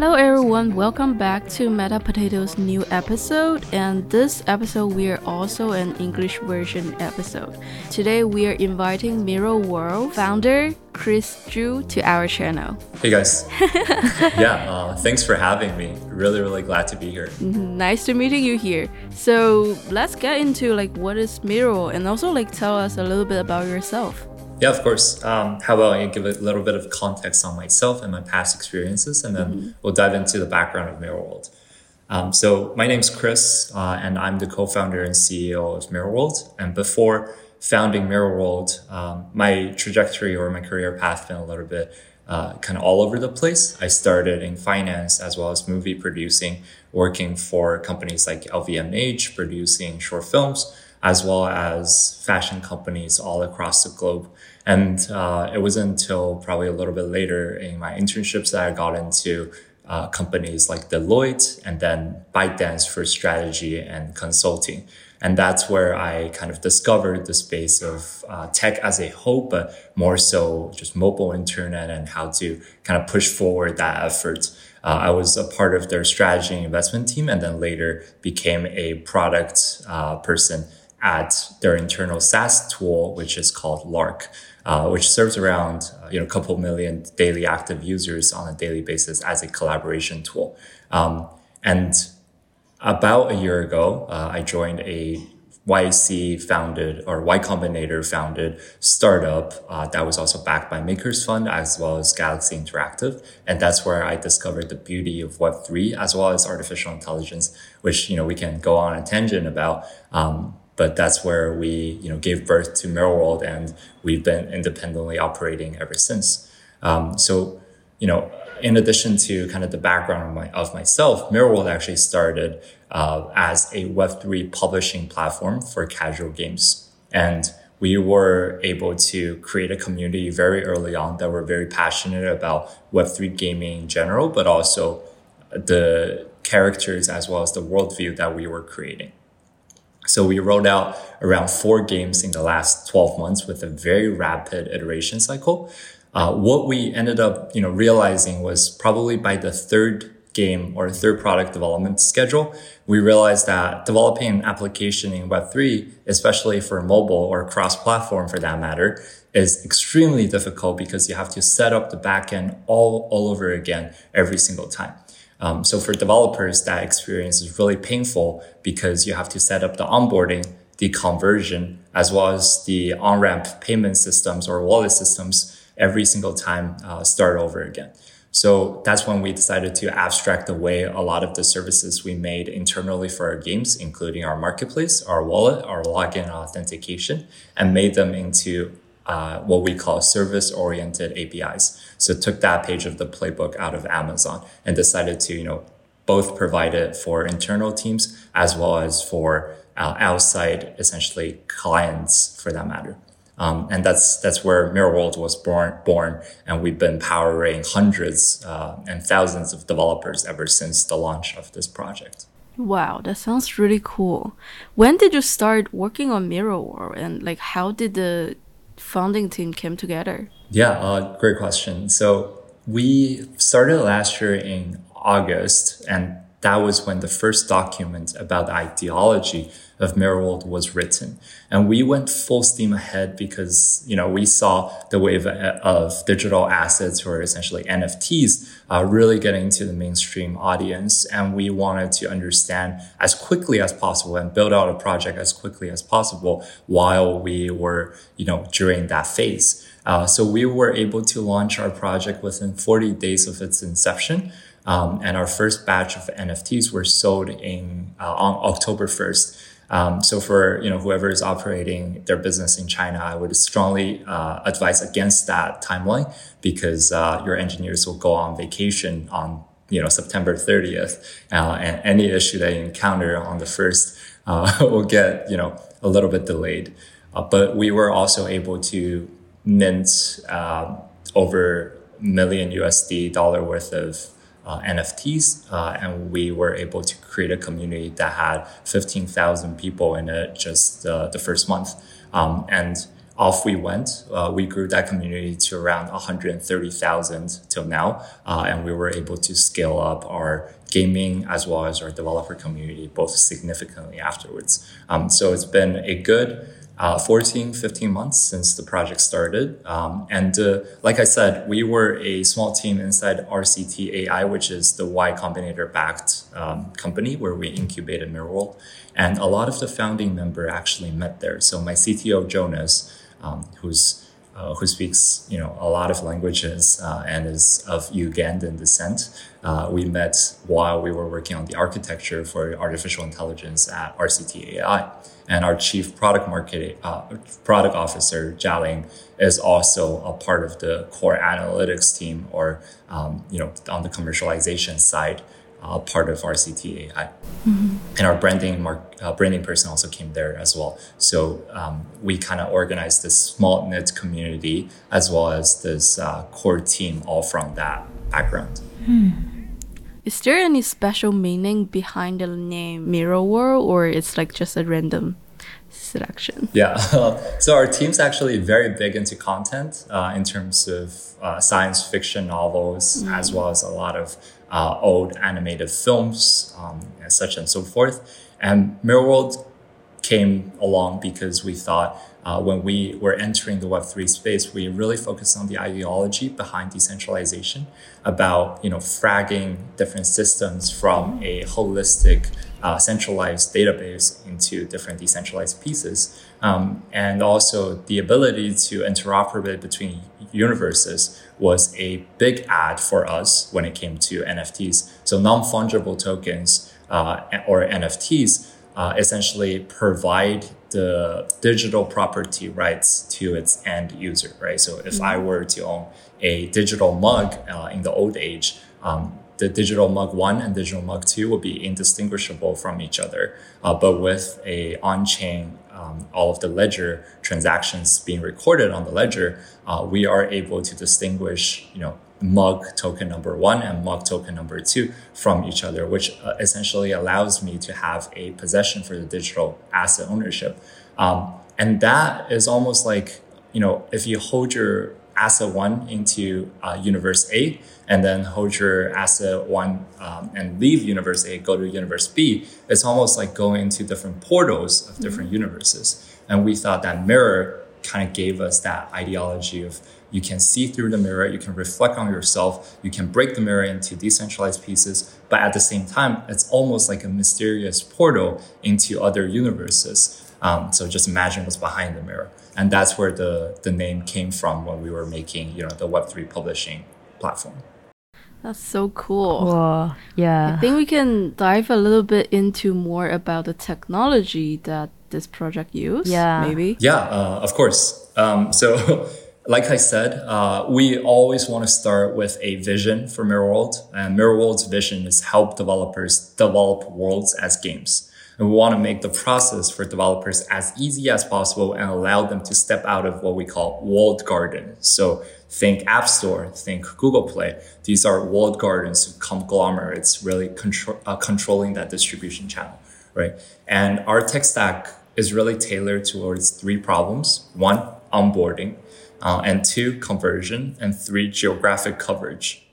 Hello everyone, welcome back to Meta Potato's new episode and this episode we are also an English version episode. Today we are inviting Mirror World founder Chris Zhu to our channel. Hey guys. yeah, uh, thanks for having me. Really, really glad to be here. Nice to meeting you here. So let's get into like what is Mirror and also like tell us a little bit about yourself. Yeah, of course. Um, how about I give a little bit of context on myself and my past experiences, and then mm-hmm. we'll dive into the background of Mirror World. Um, so my name's Chris, uh, and I'm the co-founder and CEO of Mirror World. And before founding Mirror World, um, my trajectory or my career path been a little bit uh, kind of all over the place. I started in finance as well as movie producing, working for companies like LVMH, producing short films, as well as fashion companies all across the globe. And uh, it wasn't until probably a little bit later in my internships that I got into uh, companies like Deloitte and then ByteDance for strategy and consulting. And that's where I kind of discovered the space of uh, tech as a whole, but more so just mobile internet and how to kind of push forward that effort. Uh, I was a part of their strategy and investment team and then later became a product uh, person at their internal SaaS tool, which is called Lark, uh, which serves around uh, you know a couple million daily active users on a daily basis as a collaboration tool. Um, and about a year ago, uh, I joined a YC founded or Y Combinator founded startup uh, that was also backed by Makers Fund as well as Galaxy Interactive, and that's where I discovered the beauty of Web three as well as artificial intelligence, which you know we can go on a tangent about. Um, but that's where we you know gave birth to Mirror World, and we've been independently operating ever since. Um, so you know, in addition to kind of the background of, my, of myself, Mirror World actually started uh, as a Web3 publishing platform for casual games. And we were able to create a community very early on that were very passionate about Web3 gaming in general, but also the characters as well as the worldview that we were creating. So we rolled out around four games in the last 12 months with a very rapid iteration cycle. Uh, what we ended up, you know, realizing was probably by the third game or third product development schedule, we realized that developing an application in Web3, especially for mobile or cross-platform for that matter, is extremely difficult because you have to set up the backend all, all over again every single time. Um, so for developers, that experience is really painful because you have to set up the onboarding, the conversion, as well as the on-ramp payment systems or wallet systems every single time, uh, start over again. So that's when we decided to abstract away a lot of the services we made internally for our games, including our marketplace, our wallet, our login authentication, and made them into uh, what we call service oriented APIs. So took that page of the playbook out of Amazon and decided to, you know, both provide it for internal teams as well as for uh, outside, essentially clients for that matter. Um, and that's that's where Mirror World was born. Born, and we've been powering hundreds uh, and thousands of developers ever since the launch of this project. Wow, that sounds really cool. When did you start working on Mirror World, and like how did the founding team came together? Yeah, uh, great question. So we started last year in August, and that was when the first document about the ideology of Mirror World was written. And we went full steam ahead because, you know, we saw the wave of digital assets or essentially NFTs uh, really getting to the mainstream audience. And we wanted to understand as quickly as possible and build out a project as quickly as possible while we were, you know, during that phase. Uh, so we were able to launch our project within 40 days of its inception. Um, and our first batch of NFTs were sold in uh, on October 1st. Um, so for you know whoever is operating their business in China, I would strongly uh, advise against that timeline because uh, your engineers will go on vacation on you know September 30th, uh, and any issue they encounter on the first uh, will get you know a little bit delayed. Uh, but we were also able to mint over million USD dollar worth of uh, NFTs, uh, and we were able to create a community that had 15,000 people in it just uh, the first month. Um, and off we went. Uh, we grew that community to around 130,000 till now. Uh, and we were able to scale up our gaming as well as our developer community both significantly afterwards. Um, so it's been a good uh, 14, 15 months since the project started. Um, and uh, like I said, we were a small team inside RCT AI, which is the Y Combinator backed um, company where we incubated Mirrorworld. And a lot of the founding member actually met there. So my CTO, Jonas, um, who's uh, who speaks you know a lot of languages uh, and is of Ugandan descent. Uh, we met while we were working on the architecture for artificial intelligence at RCT AI, and our chief product marketing uh, product officer Jialing is also a part of the core analytics team, or um, you know on the commercialization side uh, part of RCT AI. Mm-hmm. And our branding mark, uh, branding person also came there as well. So um, we kind of organized this small knit community as well as this uh, core team, all from that background. Hmm. Is there any special meaning behind the name Mirror World, or it's like just a random selection? Yeah. so our team's actually very big into content uh, in terms of uh, science fiction novels, mm. as well as a lot of uh, old animated films, um, and such and so forth. And Mirror World came along because we thought uh, when we were entering the Web3 space, we really focused on the ideology behind decentralization about, you know, fragging different systems from a holistic, uh, centralized database into different decentralized pieces. Um, and also the ability to interoperate between universes was a big add for us when it came to NFTs. So non-fungible tokens uh, or NFTs uh, essentially provide the digital property rights to its end user, right? So if mm-hmm. I were to own a digital mug uh, in the old age, um, the digital mug one and digital mug two will be indistinguishable from each other. Uh, but with a on-chain um, all of the ledger transactions being recorded on the ledger, uh, we are able to distinguish, you know, mug token number one and mug token number two from each other, which uh, essentially allows me to have a possession for the digital asset ownership. Um, and that is almost like, you know, if you hold your asset one into uh, universe A, and then hold your asset one um, and leave universe A, go to universe B, it's almost like going to different portals of different mm-hmm. universes. And we thought that mirror kind of gave us that ideology of you can see through the mirror, you can reflect on yourself, you can break the mirror into decentralized pieces, but at the same time, it's almost like a mysterious portal into other universes. Um, so just imagine what's behind the mirror. And that's where the, the name came from when we were making, you know, the Web3 publishing platform. That's so cool. Whoa, yeah. I think we can dive a little bit into more about the technology that this project used. Yeah. Maybe. Yeah, uh, of course. Um, so, like I said, uh, we always want to start with a vision for Mirror World. And Mirror World's vision is help developers develop worlds as games. And we want to make the process for developers as easy as possible and allow them to step out of what we call walled garden. So think App Store, think Google Play. These are walled gardens, conglomerates, really control, uh, controlling that distribution channel, right? And our tech stack is really tailored towards three problems. One, onboarding, uh, and two, conversion, and three, geographic coverage.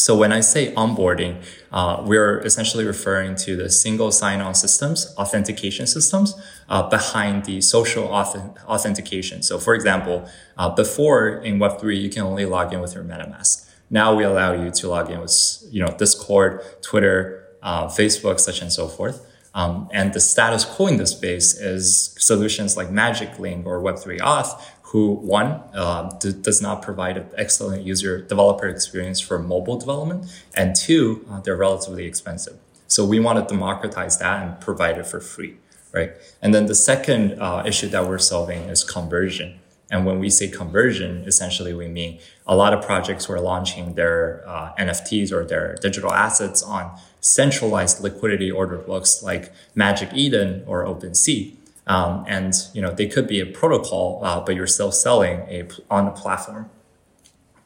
So when I say onboarding, uh, we're essentially referring to the single sign-on systems, authentication systems uh, behind the social auth- authentication. So for example, uh, before in Web3, you can only log in with your MetaMask. Now we allow you to log in with, you know, Discord, Twitter, uh, Facebook, such and so forth. Um, and the status quo in this space is solutions like Magic Link or Web3 Auth, who one uh, d- does not provide an excellent user developer experience for mobile development, and two, uh, they're relatively expensive. So we want to democratize that and provide it for free, right? And then the second uh, issue that we're solving is conversion. And when we say conversion, essentially we mean a lot of projects were launching their uh, NFTs or their digital assets on centralized liquidity order books like Magic Eden or OpenSea. Um, and you know they could be a protocol, uh, but you're still selling a on a platform.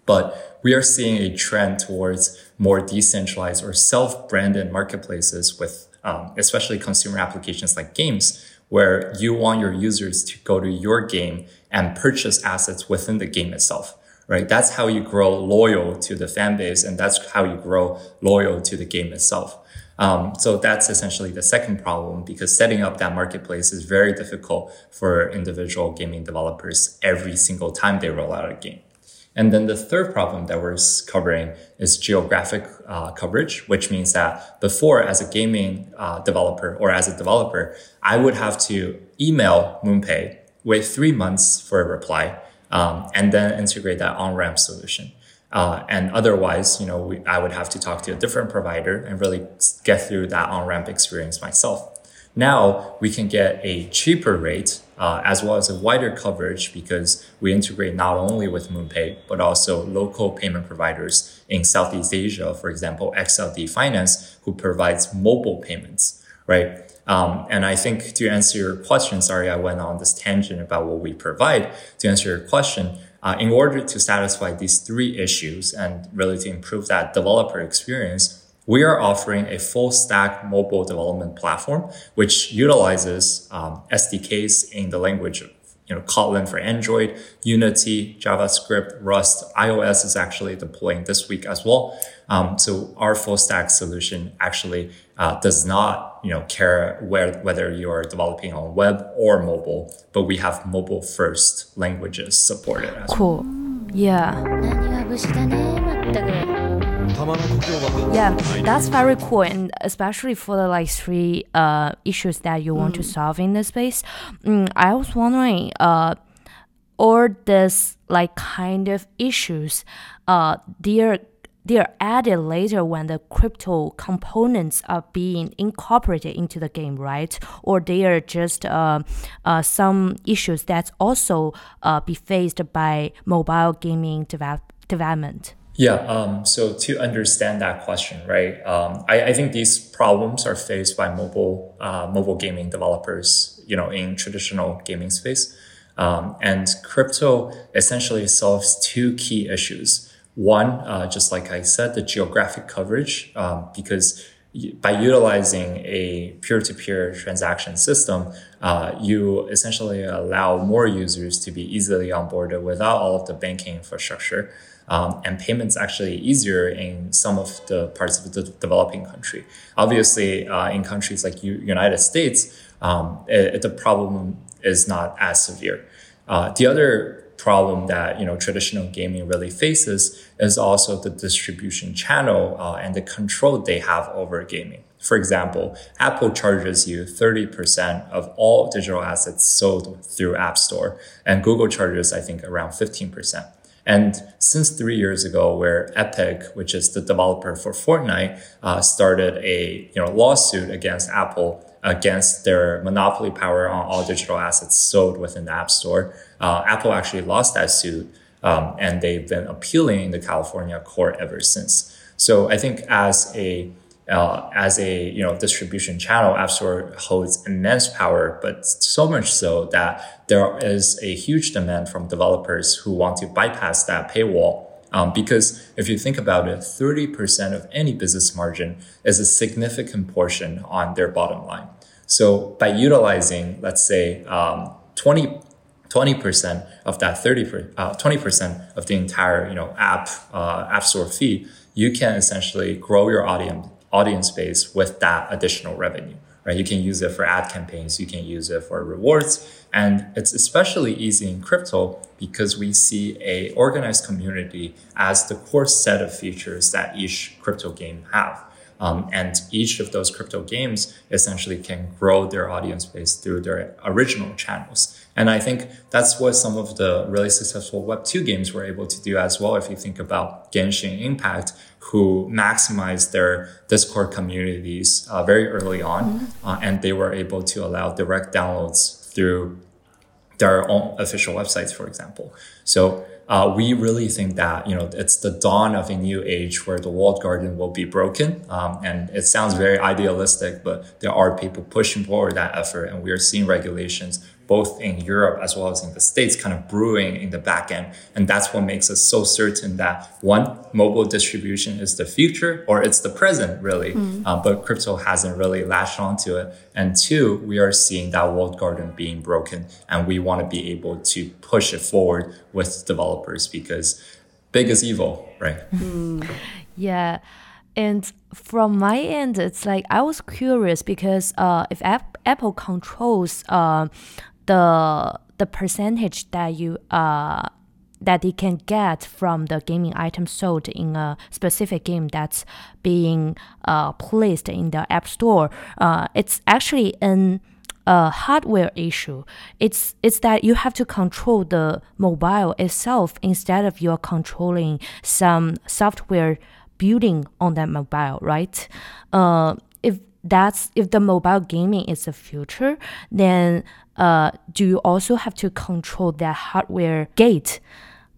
But we are seeing a trend towards more decentralized or self-branded marketplaces with um, especially consumer applications like games, where you want your users to go to your game and purchase assets within the game itself right? That's how you grow loyal to the fan base, and that's how you grow loyal to the game itself. Um, so that's essentially the second problem because setting up that marketplace is very difficult for individual gaming developers every single time they roll out a game. And then the third problem that we're covering is geographic uh, coverage, which means that before, as a gaming uh, developer or as a developer, I would have to email MoonPay, wait three months for a reply, um, and then integrate that on ramp solution. Uh, and otherwise, you know, we, I would have to talk to a different provider and really get through that on ramp experience myself. Now we can get a cheaper rate uh, as well as a wider coverage because we integrate not only with MoonPay but also local payment providers in Southeast Asia, for example, XLD Finance, who provides mobile payments, right? Um, and I think to answer your question, sorry, I went on this tangent about what we provide. To answer your question, uh, in order to satisfy these three issues and really to improve that developer experience, we are offering a full stack mobile development platform, which utilizes um, SDKs in the language of you know, Kotlin for Android, Unity, JavaScript, Rust, iOS is actually deploying this week as well. Um, so our full stack solution actually uh, does not, you know, care where, whether you are developing on web or mobile, but we have mobile first languages supported as cool. well. Yeah. Yeah, that's very cool, and especially for the like three uh issues that you want mm. to solve in this space. Mm, I was wondering, uh, all this like kind of issues, uh, they're they're added later when the crypto components are being incorporated into the game, right? Or they are just uh, uh, some issues that also uh, be faced by mobile gaming develop- development. Yeah. Um, so to understand that question, right? Um, I, I, think these problems are faced by mobile uh, mobile gaming developers, you know, in traditional gaming space. Um, and crypto essentially solves two key issues. One, uh, just like I said, the geographic coverage, um, because by utilizing a peer-to-peer transaction system, uh, you essentially allow more users to be easily onboarded without all of the banking infrastructure. Um, and payments actually easier in some of the parts of the developing country. Obviously, uh, in countries like U- United States, um, it, the problem is not as severe. Uh, the other problem that you know traditional gaming really faces is also the distribution channel uh, and the control they have over gaming. For example, Apple charges you 30% of all digital assets sold through App Store, and Google charges, I think, around 15%. And since three years ago, where Epic, which is the developer for Fortnite, uh, started a you know lawsuit against Apple against their monopoly power on all digital assets sold within the App Store, uh, Apple actually lost that suit, um, and they've been appealing in the California court ever since. So I think as a uh, as a you know distribution channel, App Store holds immense power, but so much so that there is a huge demand from developers who want to bypass that paywall. Um, because if you think about it, 30% of any business margin is a significant portion on their bottom line. So by utilizing, let's say, um, 20, 20% of that 30, uh, 20% of the entire, you know, app, uh, app store fee, you can essentially grow your audience audience base with that additional revenue, right? You can use it for ad campaigns, you can use it for rewards. And it's especially easy in crypto because we see a organized community as the core set of features that each crypto game have. Um, and each of those crypto games essentially can grow their audience base through their original channels. And I think that's what some of the really successful Web2 games were able to do as well. If you think about Genshin Impact, who maximized their Discord communities uh, very early on, mm-hmm. uh, and they were able to allow direct downloads through their own official websites, for example. So uh, we really think that you know it's the dawn of a new age where the walled garden will be broken. Um, and it sounds very idealistic, but there are people pushing forward that effort, and we are seeing regulations both in Europe as well as in the States, kind of brewing in the back end. And that's what makes us so certain that one, mobile distribution is the future or it's the present, really. Mm. Uh, but crypto hasn't really latched onto it. And two, we are seeing that walled garden being broken. And we want to be able to push it forward with developers because big is evil, right? Mm. Yeah. And from my end, it's like I was curious because uh, if Apple controls uh, the the percentage that you uh that they can get from the gaming item sold in a specific game that's being uh, placed in the app store uh, it's actually an a hardware issue. It's it's that you have to control the mobile itself instead of you're controlling some software building on that mobile, right? Uh, if that's if the mobile gaming is the future, then uh, do you also have to control that hardware gate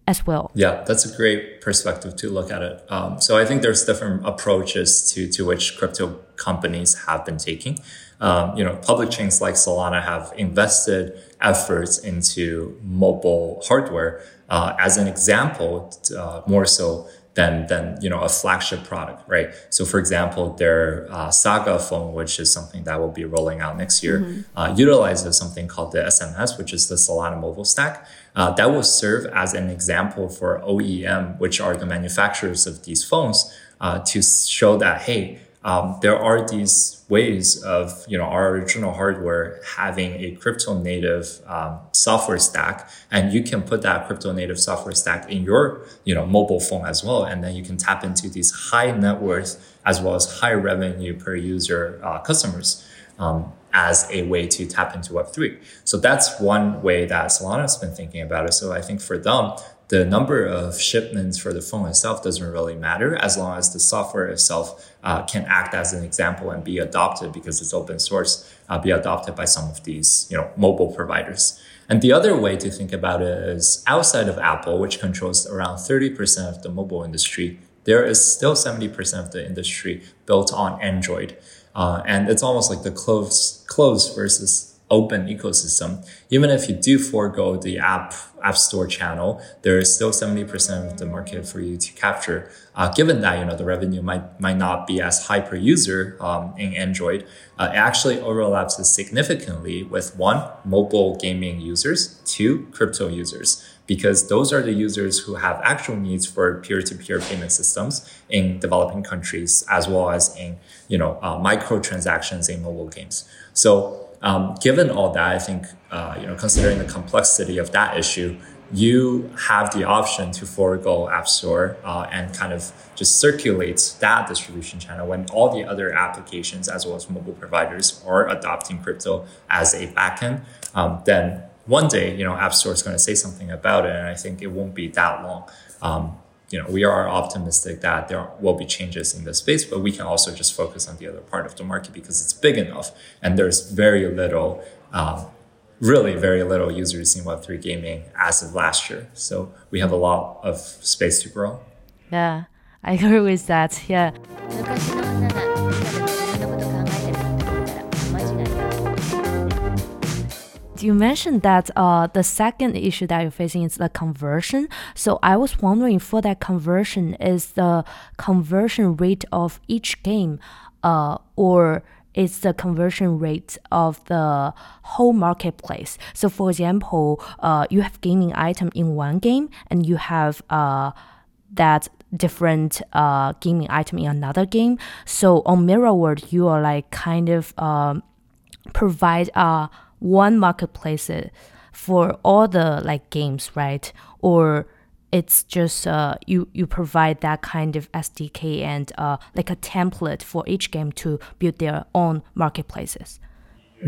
as well? Yeah, that's a great perspective to look at it. Um, so I think there's different approaches to to which crypto companies have been taking. Um, you know, public chains like Solana have invested efforts into mobile hardware. Uh, as an example, uh, more so than than you know a flagship product, right? So, for example, their uh, Saga phone, which is something that will be rolling out next year, mm-hmm. uh, utilizes something called the SMS, which is the Solana mobile stack. Uh, that will serve as an example for OEM, which are the manufacturers of these phones, uh, to show that hey, um, there are these ways of you know our original hardware having a crypto native um, software stack. And you can put that crypto native software stack in your you know mobile phone as well. And then you can tap into these high net worth as well as high revenue per user uh, customers um, as a way to tap into web3 so that's one way that solana's been thinking about it. So i think for them the number of shipments for the phone itself doesn't really matter as long as the software itself uh, can act as an example and be adopted because it's open source, uh, be adopted by some of these you know mobile providers. And the other way to think about it is outside of Apple, which controls around 30% of the mobile industry, there is still 70% of the industry built on Android. Uh, and it's almost like the closed, closed versus open ecosystem, even if you do forego the app app store channel, there is still 70% of the market for you to capture. Uh, given that you know the revenue might might not be as high per user um, in Android, uh, it actually overlaps significantly with one mobile gaming users, two crypto users because those are the users who have actual needs for peer-to-peer payment systems in developing countries as well as in you know uh, microtransactions in mobile games so um, given all that, I think uh, you know, considering the complexity of that issue, you have the option to forego App Store uh, and kind of just circulate that distribution channel when all the other applications, as well as mobile providers, are adopting crypto as a backend. Um, then one day, you know, App Store is going to say something about it, and I think it won't be that long. Um, you know, we are optimistic that there will be changes in the space, but we can also just focus on the other part of the market because it's big enough and there's very little, um, really very little users in Web3 gaming as of last year. So we have a lot of space to grow. Yeah, I agree with that. Yeah. You mentioned that uh, the second issue that you're facing is the conversion. So I was wondering for that conversion, is the conversion rate of each game, uh, or is the conversion rate of the whole marketplace? So for example, uh, you have gaming item in one game, and you have uh, that different uh, gaming item in another game. So on Mirror World, you are like kind of um, provide a one marketplace for all the like games, right? Or it's just uh, you you provide that kind of SDK and uh, like a template for each game to build their own marketplaces.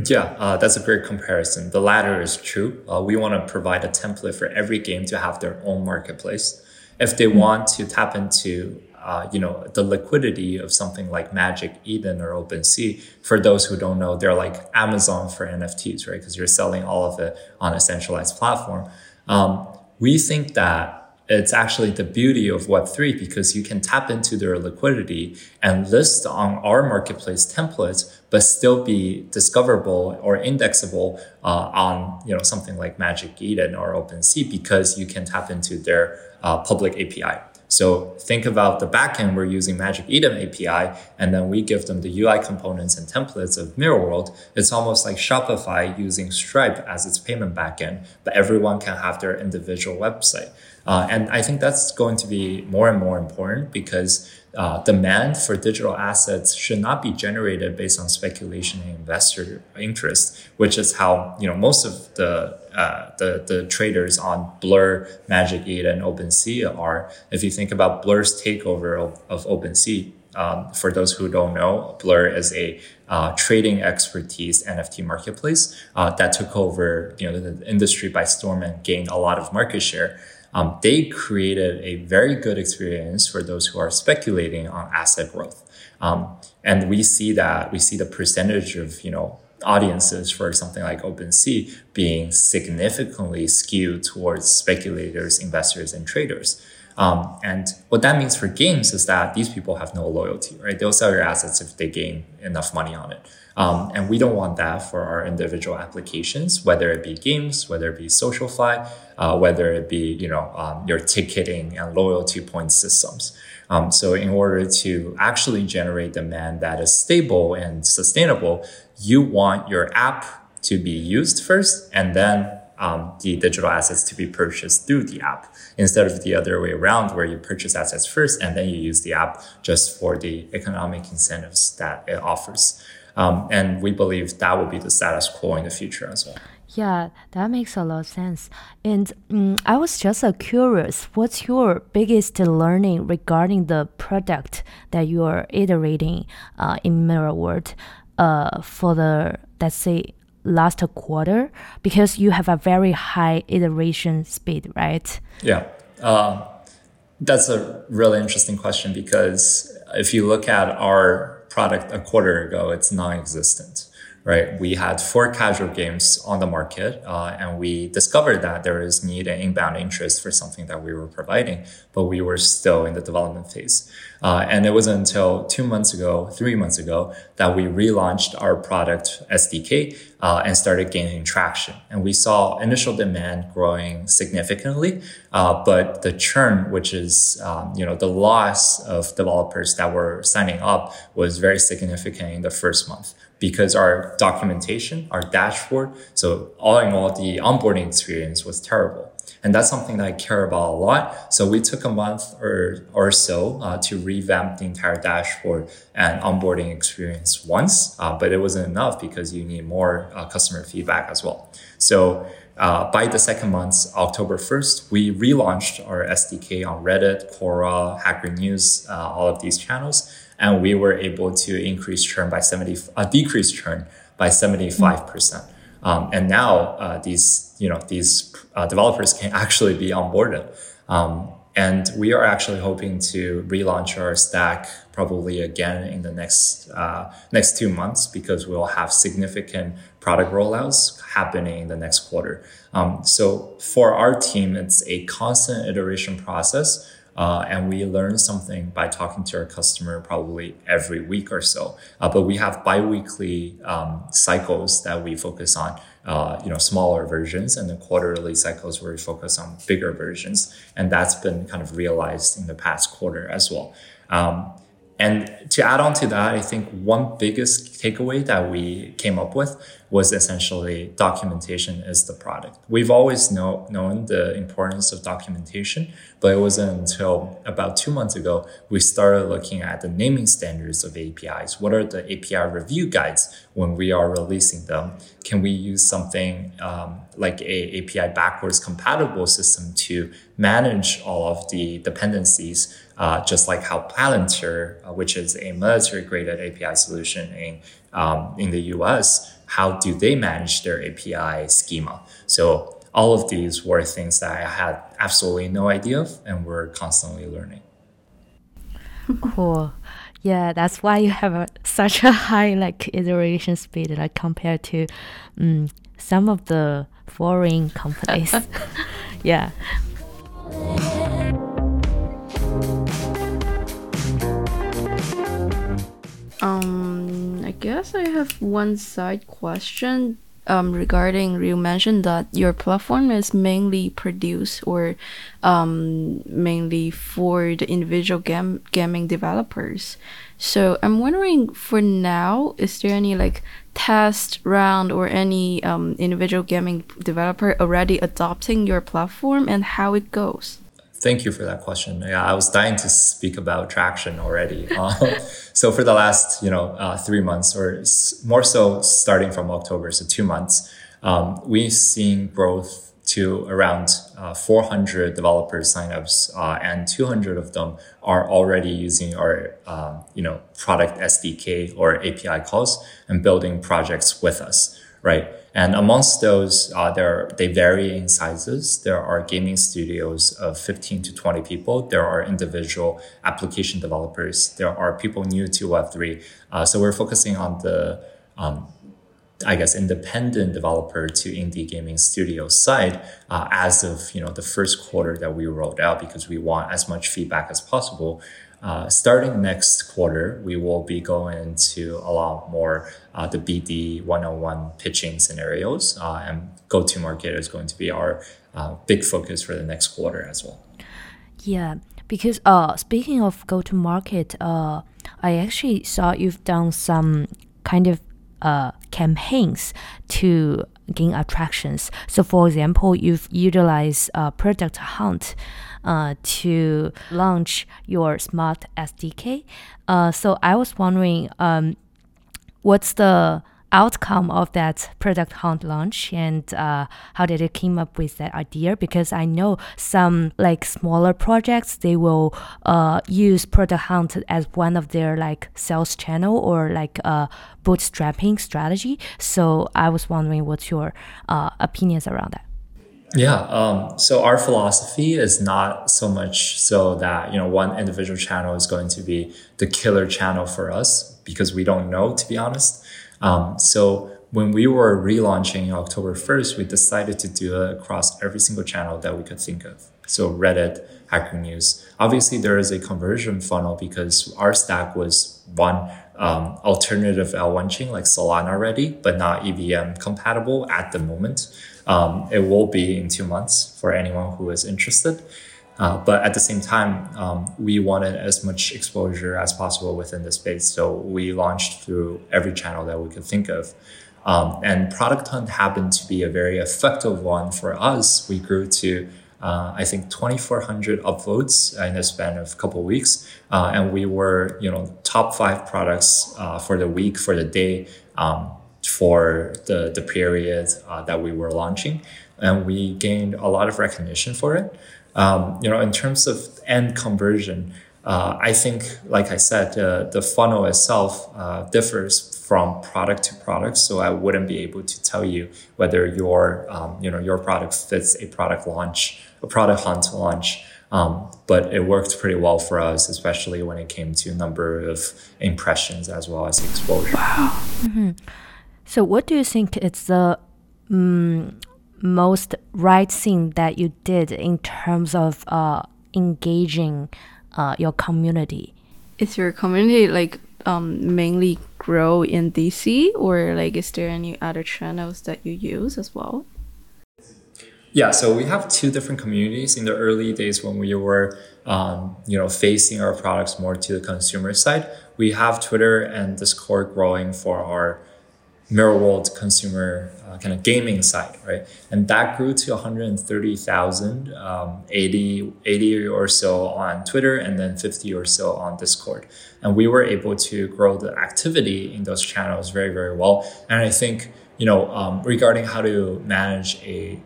Yeah, uh, that's a great comparison. The latter is true. Uh, we want to provide a template for every game to have their own marketplace. If they mm-hmm. want to tap into uh, you know, the liquidity of something like Magic Eden or OpenSea. For those who don't know, they're like Amazon for NFTs, right? Because you're selling all of it on a centralized platform. Um, we think that it's actually the beauty of Web3 because you can tap into their liquidity and list on our marketplace templates, but still be discoverable or indexable uh, on you know something like Magic Eden or OpenSea because you can tap into their uh, public API. So think about the backend, we're using Magic Eden API, and then we give them the UI components and templates of Mirror World. It's almost like Shopify using Stripe as its payment backend, but everyone can have their individual website. Uh, and I think that's going to be more and more important because uh, demand for digital assets should not be generated based on speculation and investor interest, which is how you know most of the uh, the the traders on Blur, Magic Eden, and OpenSea are. If you think about Blur's takeover of, of OpenSea, um, for those who don't know, Blur is a uh, trading expertise NFT marketplace uh, that took over you know the industry by storm and gained a lot of market share um, they created a very good experience for those who are speculating on asset growth. Um, and we see that we see the percentage of you know audiences for something like OpenSea being significantly skewed towards speculators, investors, and traders. Um, and what that means for games is that these people have no loyalty, right? They'll sell your assets if they gain enough money on it. Um, and we don't want that for our individual applications, whether it be games, whether it be SocialFi, uh, whether it be you know um, your ticketing and loyalty point systems. Um, so in order to actually generate demand that is stable and sustainable, you want your app to be used first, and then um, the digital assets to be purchased through the app instead of the other way around where you purchase assets first and then you use the app just for the economic incentives that it offers. Um, and we believe that will be the status quo in the future as well. Yeah, that makes a lot of sense. And um, I was just uh, curious, what's your biggest learning regarding the product that you are iterating uh, in Mirror World uh, for the, let's say, last quarter? Because you have a very high iteration speed, right? Yeah. Uh, that's a really interesting question because if you look at our product a quarter ago, it's non-existent right? We had four casual games on the market, uh, and we discovered that there is need and inbound interest for something that we were providing, but we were still in the development phase. Uh, and it wasn't until two months ago, three months ago, that we relaunched our product SDK uh, and started gaining traction. And we saw initial demand growing significantly, uh, but the churn, which is um, you know the loss of developers that were signing up, was very significant in the first month because our documentation, our dashboard, so all in all, the onboarding experience was terrible. And that's something that I care about a lot. So we took a month or, or so uh, to revamp the entire dashboard and onboarding experience once, uh, but it wasn't enough because you need more uh, customer feedback as well. So uh, by the second month, October 1st, we relaunched our SDK on Reddit, Quora, Hacker News, uh, all of these channels and we were able to increase churn by 70, uh, decrease churn by 75%. percent um, and now uh, these, you know, these uh, developers can actually be onboarded. Um, and we are actually hoping to relaunch our stack probably again in the next uh, next two months because we'll have significant product rollouts happening in the next quarter. Um, so for our team, it's a constant iteration process uh, and we learn something by talking to our customer probably every week or so. Uh, but we have biweekly um, cycles that we focus on, uh, you know, smaller versions, and the quarterly cycles where we focus on bigger versions. And that's been kind of realized in the past quarter as well. Um, and to add on to that, I think one biggest takeaway that we came up with was essentially documentation is the product. We've always know, known the importance of documentation, but it wasn't until about two months ago we started looking at the naming standards of APIs. What are the API review guides when we are releasing them? Can we use something um, like a API backwards compatible system to manage all of the dependencies? uh, just like how Palantir, uh, which is a military graded API solution in, um, in the US, how do they manage their API schema? So all of these were things that I had absolutely no idea of and we're constantly learning. Cool. Yeah, that's why you have a, such a high like iteration speed like compared to um, some of the foreign companies. yeah. Guess I have one side question um, regarding you mentioned that your platform is mainly produced or um, mainly for the individual game gaming developers. So I'm wondering for now, is there any like test round or any um, individual gaming developer already adopting your platform and how it goes? Thank you for that question. Yeah, I was dying to speak about traction already. Uh, so for the last, you know, uh, three months or more so starting from October, so two months, um, we've seen growth to around uh, 400 developer signups, uh, and 200 of them are already using our, um, you know, product SDK or API calls and building projects with us, right? And amongst those, uh, there they vary in sizes. There are gaming studios of 15 to 20 people. There are individual application developers. There are people new to Web3. Uh, so we're focusing on the, um, I guess, independent developer to indie gaming studio side uh, as of you know the first quarter that we rolled out because we want as much feedback as possible. Uh, starting next quarter, we will be going to a lot more uh, the BD one-on-one pitching scenarios, uh, and go-to-market is going to be our uh, big focus for the next quarter as well. Yeah, because uh, speaking of go-to-market, uh, I actually saw you've done some kind of campaigns to gain attractions. So, for example, you've utilized Product Hunt uh, to launch your smart SDK. Uh, so I was wondering, um, what's the outcome of that product hunt launch and uh, how did it came up with that idea? Because i know some like smaller projects they will uh, use product hunt as one of their like sales channel or like a bootstrapping strategy. So i was wondering what's your uh, opinions around that yeah. Um, so our philosophy is not so much so that, you know, one individual channel is going to be the killer channel for us because we don't know, to be honest. Um, so when we were relaunching October 1st, we decided to do it across every single channel that we could think of. So Reddit, Hacker News. Obviously, there is a conversion funnel because our stack was one um, alternative L1 chain like Solana ready, but not EVM compatible at the moment. Um, it will be in two months for anyone who is interested. Uh, but at the same time, um, we wanted as much exposure as possible within the space. So we launched through every channel that we could think of. Um, and Product Hunt happened to be a very effective one for us. We grew to, uh, I think, 2,400 upvotes in a span of a couple of weeks. Uh, and we were, you know, top five products uh, for the week, for the day. Um, for the, the period uh, that we were launching. And we gained a lot of recognition for it. Um, you know, in terms of end conversion, uh, I think, like I said, uh, the funnel itself uh, differs from product to product. So I wouldn't be able to tell you whether your, um, you know, your product fits a product launch, a product hunt launch. Um, but it worked pretty well for us, especially when it came to number of impressions as well as exposure. Wow. Mm-hmm. So, what do you think is the um, most right thing that you did in terms of uh, engaging uh, your community? Is your community like um, mainly grow in DC, or like is there any other channels that you use as well? Yeah, so we have two different communities. In the early days when we were, um, you know, facing our products more to the consumer side, we have Twitter and Discord growing for our Mirror World consumer uh, kind of gaming side, right? And that grew to 130,000, um, 80, 80 or so on Twitter, and then 50 or so on Discord. And we were able to grow the activity in those channels very, very well. And I think, you know, um, regarding how to manage a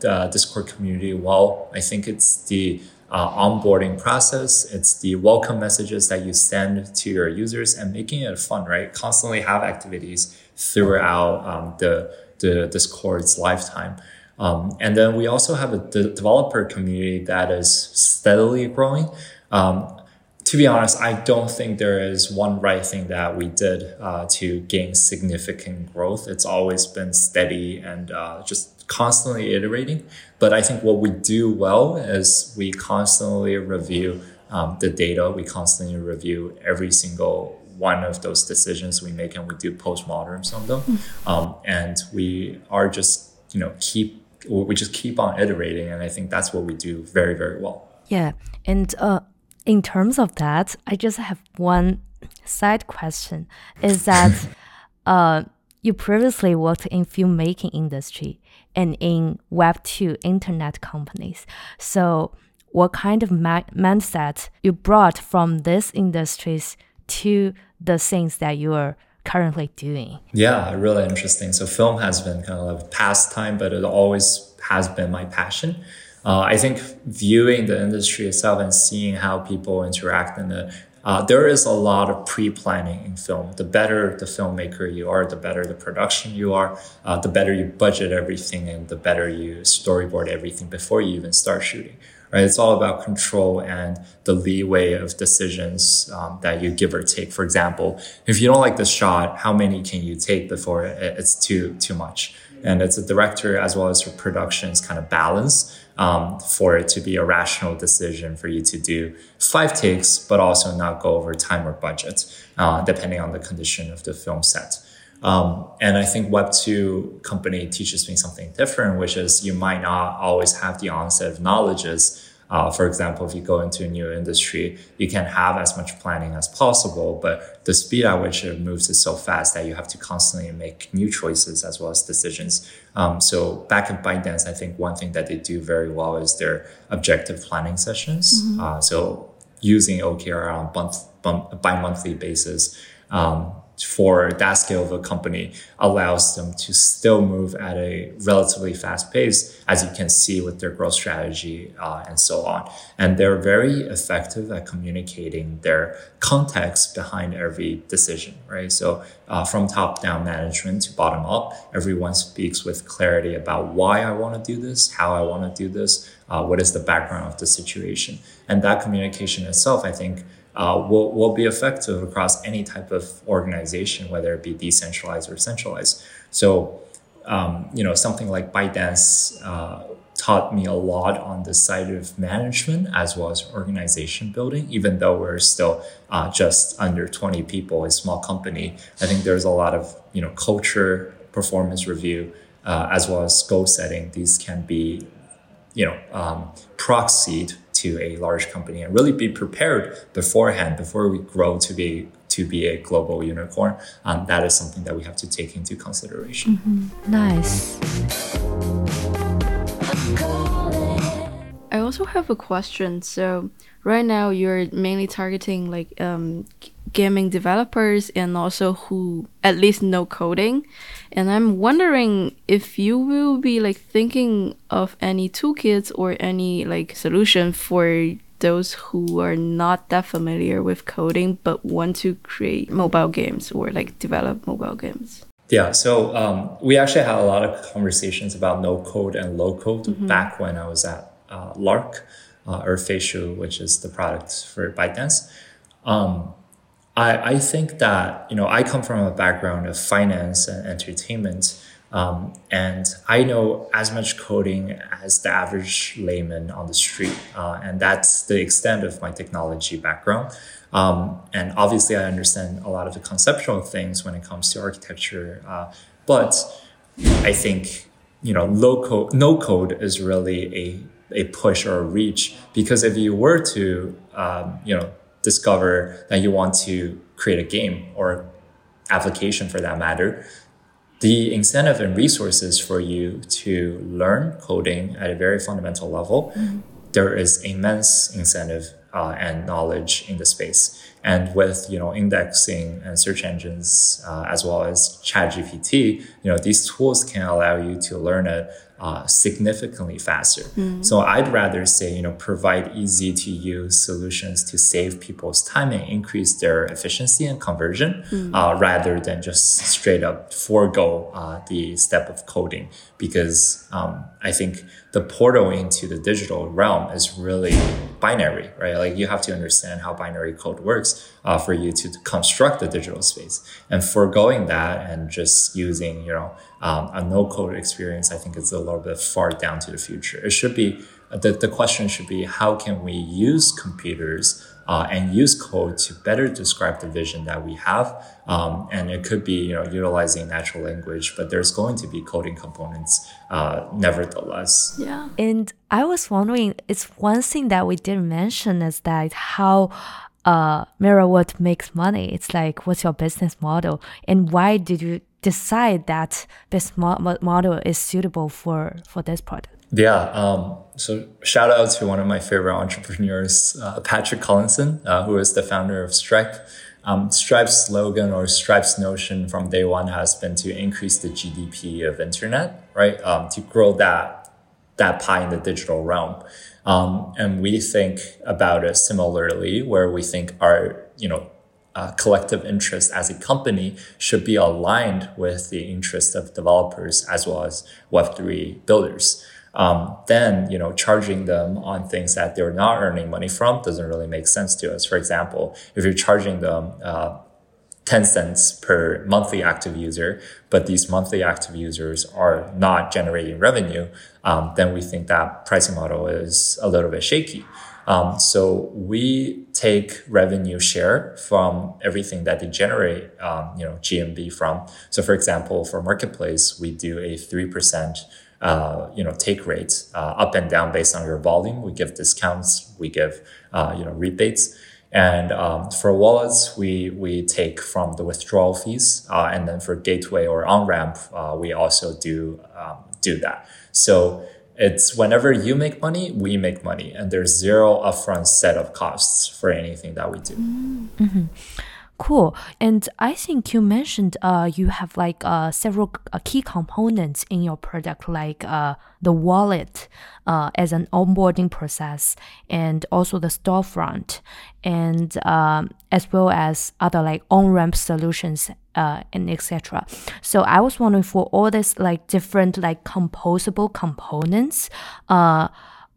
Discord community well, I think it's the uh, onboarding process. It's the welcome messages that you send to your users and making it fun, right? Constantly have activities throughout um, the, the Discord's lifetime. Um, and then we also have a de- developer community that is steadily growing. Um, to be honest, I don't think there is one right thing that we did uh, to gain significant growth. It's always been steady and uh, just constantly iterating. But I think what we do well is we constantly review um, the data. We constantly review every single one of those decisions we make, and we do postmortems on them. Hmm. Um, and we are just you know keep we just keep on iterating, and I think that's what we do very very well. Yeah, and uh, in terms of that, I just have one side question: is that uh, you previously worked in filmmaking industry and in Web two internet companies, so what kind of mindset you brought from these industries to the things that you are currently doing? Yeah, really interesting. So film has been kind of a pastime, but it always has been my passion. Uh, I think viewing the industry itself and seeing how people interact in it, uh, there is a lot of pre-planning in film. The better the filmmaker you are, the better the production you are, uh, the better you budget everything, and the better you storyboard everything before you even start shooting right? It's all about control and the leeway of decisions um, that you give or take. For example, if you don't like the shot, how many can you take before it's too too much? And it's a director as well as your production's kind of balance um, for it to be a rational decision for you to do five takes, but also not go over time or budget, uh, depending on the condition of the film set. Um, and I think Web2 company teaches me something different, which is you might not always have the onset of knowledges. Uh, for example, if you go into a new industry, you can have as much planning as possible, but the speed at which it moves is so fast that you have to constantly make new choices as well as decisions. Um, so back at ByteDance, I think one thing that they do very well is their objective planning sessions. Mm-hmm. Uh, so using OKR on month, bi-monthly basis. Um, for that scale of a company allows them to still move at a relatively fast pace, as you can see with their growth strategy uh, and so on. And they're very effective at communicating their context behind every decision, right? So uh, from top down management to bottom up, everyone speaks with clarity about why I want to do this, how I want to do this, uh, what is the background of the situation. And that communication itself, I think, uh, will, will be effective across any type of organization, whether it be decentralized or centralized. So, um, you know, something like ByteDance uh, taught me a lot on the side of management as well as organization building, even though we're still uh, just under 20 people, a small company. I think there's a lot of, you know, culture, performance review, uh, as well as goal setting. These can be, you know, um, proxied to a large company and really be prepared beforehand before we grow to be to be a global unicorn. Um, that is something that we have to take into consideration. Mm-hmm. Nice. I also have a question. So right now you're mainly targeting like um, gaming developers and also who at least know coding. And I'm wondering if you will be like thinking of any toolkits or any like solution for those who are not that familiar with coding but want to create mobile games or like develop mobile games. Yeah, so um, we actually had a lot of conversations about no code and low code mm-hmm. back when I was at uh, Lark uh, or Feishu, which is the product for ByteDance. Um, I, I think that, you know, I come from a background of finance and entertainment. Um, and I know as much coding as the average layman on the street. Uh, and that's the extent of my technology background. Um, and obviously, I understand a lot of the conceptual things when it comes to architecture. Uh, but I think, you know, low code, no code is really a, a push or a reach because if you were to, um, you know, discover that you want to create a game or application for that matter, the incentive and resources for you to learn coding at a very fundamental level, mm-hmm. there is immense incentive uh, and knowledge in the space. And with you know indexing and search engines uh, as well as ChatGPT, you know these tools can allow you to learn it uh, significantly faster. Mm. So I'd rather say, you know, provide easy to use solutions to save people's time and increase their efficiency and conversion, mm. uh, rather than just straight up forego uh, the step of coding. Because um, I think the portal into the digital realm is really binary, right? Like you have to understand how binary code works uh, for you to construct the digital space. And foregoing that and just using, you know, um, a no code experience, I think it's a little bit far down to the future. It should be the, the question should be how can we use computers uh, and use code to better describe the vision that we have. Um, and it could be, you know, utilizing natural language, but there's going to be coding components, uh, nevertheless. Yeah. And I was wondering, it's one thing that we didn't mention is that how uh, MirrorWorld makes money. It's like, what's your business model, and why did you decide that this model is suitable for for this product? Yeah. Um, so shout out to one of my favorite entrepreneurs, uh, Patrick Collison, uh, who is the founder of Stripe. Um, Stripe's slogan or Stripe's notion from day one has been to increase the GDP of internet, right? Um, to grow that that pie in the digital realm. Um, and we think about it similarly, where we think our you know uh, collective interest as a company should be aligned with the interest of developers as well as Web3 builders um, then you know charging them on things that they're not earning money from doesn't really make sense to us. For example, if you're charging them uh, 10 cents per monthly active user, but these monthly active users are not generating revenue, um, then we think that pricing model is a little bit shaky. Um, so we take revenue share from everything that they generate, um, you know, GMV from. So for example, for marketplace, we do a 3% uh, you know, take rates uh, up and down based on your volume. We give discounts, we give, uh, you know, rebates. And um, for wallets, we, we take from the withdrawal fees. Uh, and then for gateway or on ramp, uh, we also do, um, do that. So it's whenever you make money, we make money. And there's zero upfront set of costs for anything that we do. Mm-hmm. Cool. And I think you mentioned uh, you have like uh, several uh, key components in your product, like uh, the wallet uh, as an onboarding process, and also the storefront, and um, as well as other like on ramp solutions uh, and etc. So I was wondering for all these like different like composable components, uh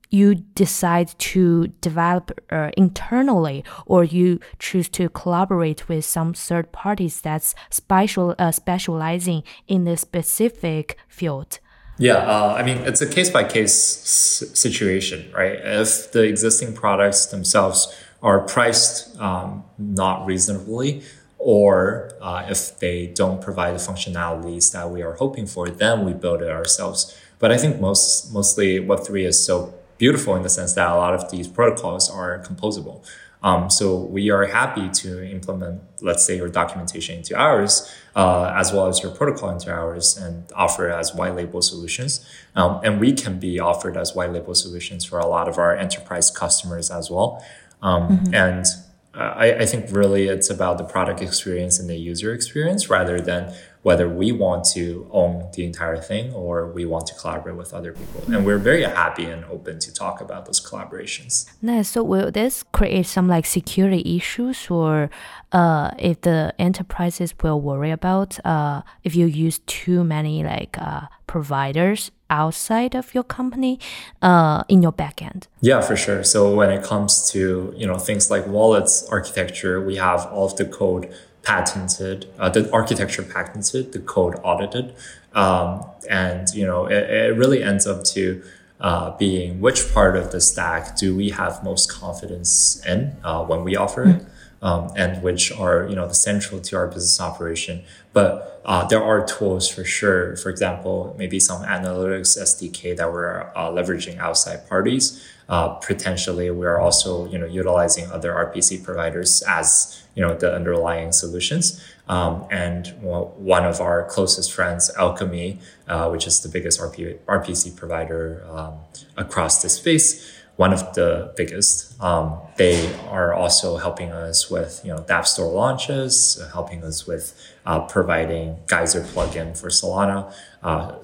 you decide to develop uh, internally or you choose to collaborate with some third parties that's special uh, specializing in the specific field. Yeah uh, i mean it's a case by case situation right? If the existing products themselves are priced um, not reasonably or uh, if they don't provide the functionalities that we are hoping for then we build it ourselves. But i think most mostly web3 is so beautiful in the sense that a lot of these protocols are composable. Um, so we are happy to implement, let's say, your documentation into ours, uh, as well as your protocol into ours, and offer as white label solutions. Um, and we can be offered as white label solutions for a lot of our enterprise customers as well. Um, mm-hmm. And uh, I, I think really it's about the product experience and the user experience rather than whether we want to own the entire thing or we want to collaborate with other people. And we're very happy and open to talk about those collaborations. Nice. So will this create some like security issues or uh, if the enterprises will worry about uh, if you use too many like uh, providers outside of your company uh, in your backend? Yeah, for sure. So when it comes to you know things like wallets architecture, we have all of the code patented, uh, the architecture patented, the code audited, um, and you know it, it, really ends up to uh, being which part of the stack do we have most confidence in uh, when we offer it. Um, and which are you know the central to our business operation. But uh, there are tools for sure. For example, maybe some analytics SDK that we're uh, leveraging outside parties. Uh, potentially, we are also you know utilizing other RPC providers as you know the underlying solutions. Um, and one of our closest friends, Alchemy, uh, which is the biggest RP, RPC provider um, across the space, one of the biggest. Um, they are also helping us with you know Dapp Store launches, helping us with uh, providing Geyser plugin for Solana. Uh,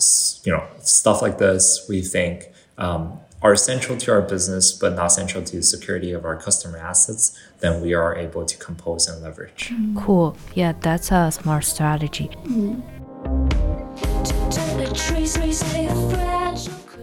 you know stuff like this. We think um, are central to our business, but not central to the security of our customer assets, then we are able to compose and leverage. Cool. Yeah, that's a smart strategy.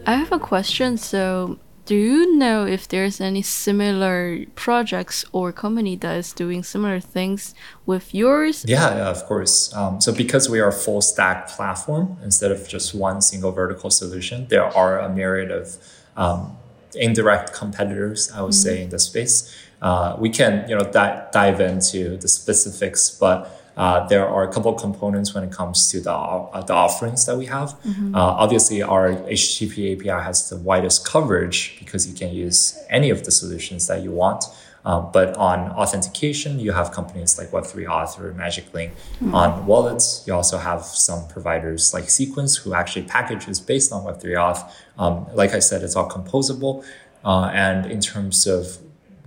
I have a question. So, do you know if there's any similar projects or company that is doing similar things with yours? Yeah, yeah of course. Um, so because we are a full stack platform instead of just one single vertical solution, there are a myriad of um, indirect competitors, I would say, in the space. Uh, we can, you know, di- dive into the specifics, but uh, there are a couple of components when it comes to the, uh, the offerings that we have. Uh, obviously, our HTTP API has the widest coverage because you can use any of the solutions that you want. Um, but on authentication, you have companies like Web3 Auth or Magic Link. On wallets, you also have some providers like Sequence who actually packages based on Web3 Auth. Um, like I said, it's all composable. Uh, and in terms of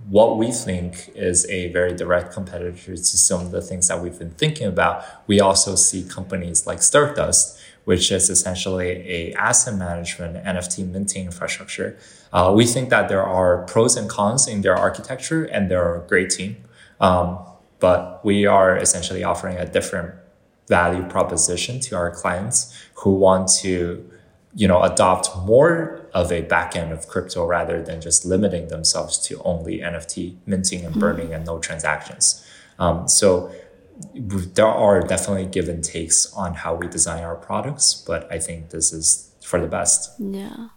what we think is a very direct competitor to some of the things that we've been thinking about, we also see companies like Stardust, which is essentially a asset management NFT minting infrastructure. Uh, we think that there are pros and cons in their architecture, and they're a great team. Um, but we are essentially offering a different value proposition to our clients who want to you know adopt more of a backend of crypto rather than just limiting themselves to only nft minting and burning and no transactions um, so there are definitely give and takes on how we design our products but i think this is for the best Yeah.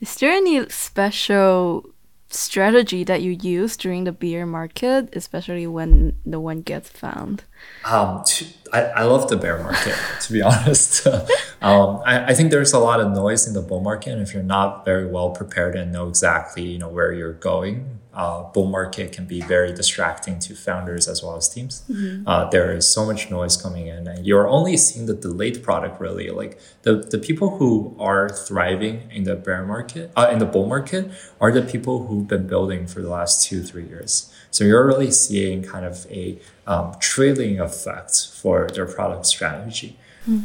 Is there any special strategy that you use during the bear market, especially when no one gets found? Um, I, I love the bear market, to be honest. um, I, I think there's a lot of noise in the bull market. And if you're not very well prepared and know exactly, you know, where you're going, uh, bull market can be very distracting to founders as well as teams. Uh, there is so much noise coming in, and you're only seeing the delayed product really. Like the, the people who are thriving in the bear market, uh, in the bull market, are the people who've been building for the last two, three years. So you're really seeing kind of a um, trailing effect for their product strategy.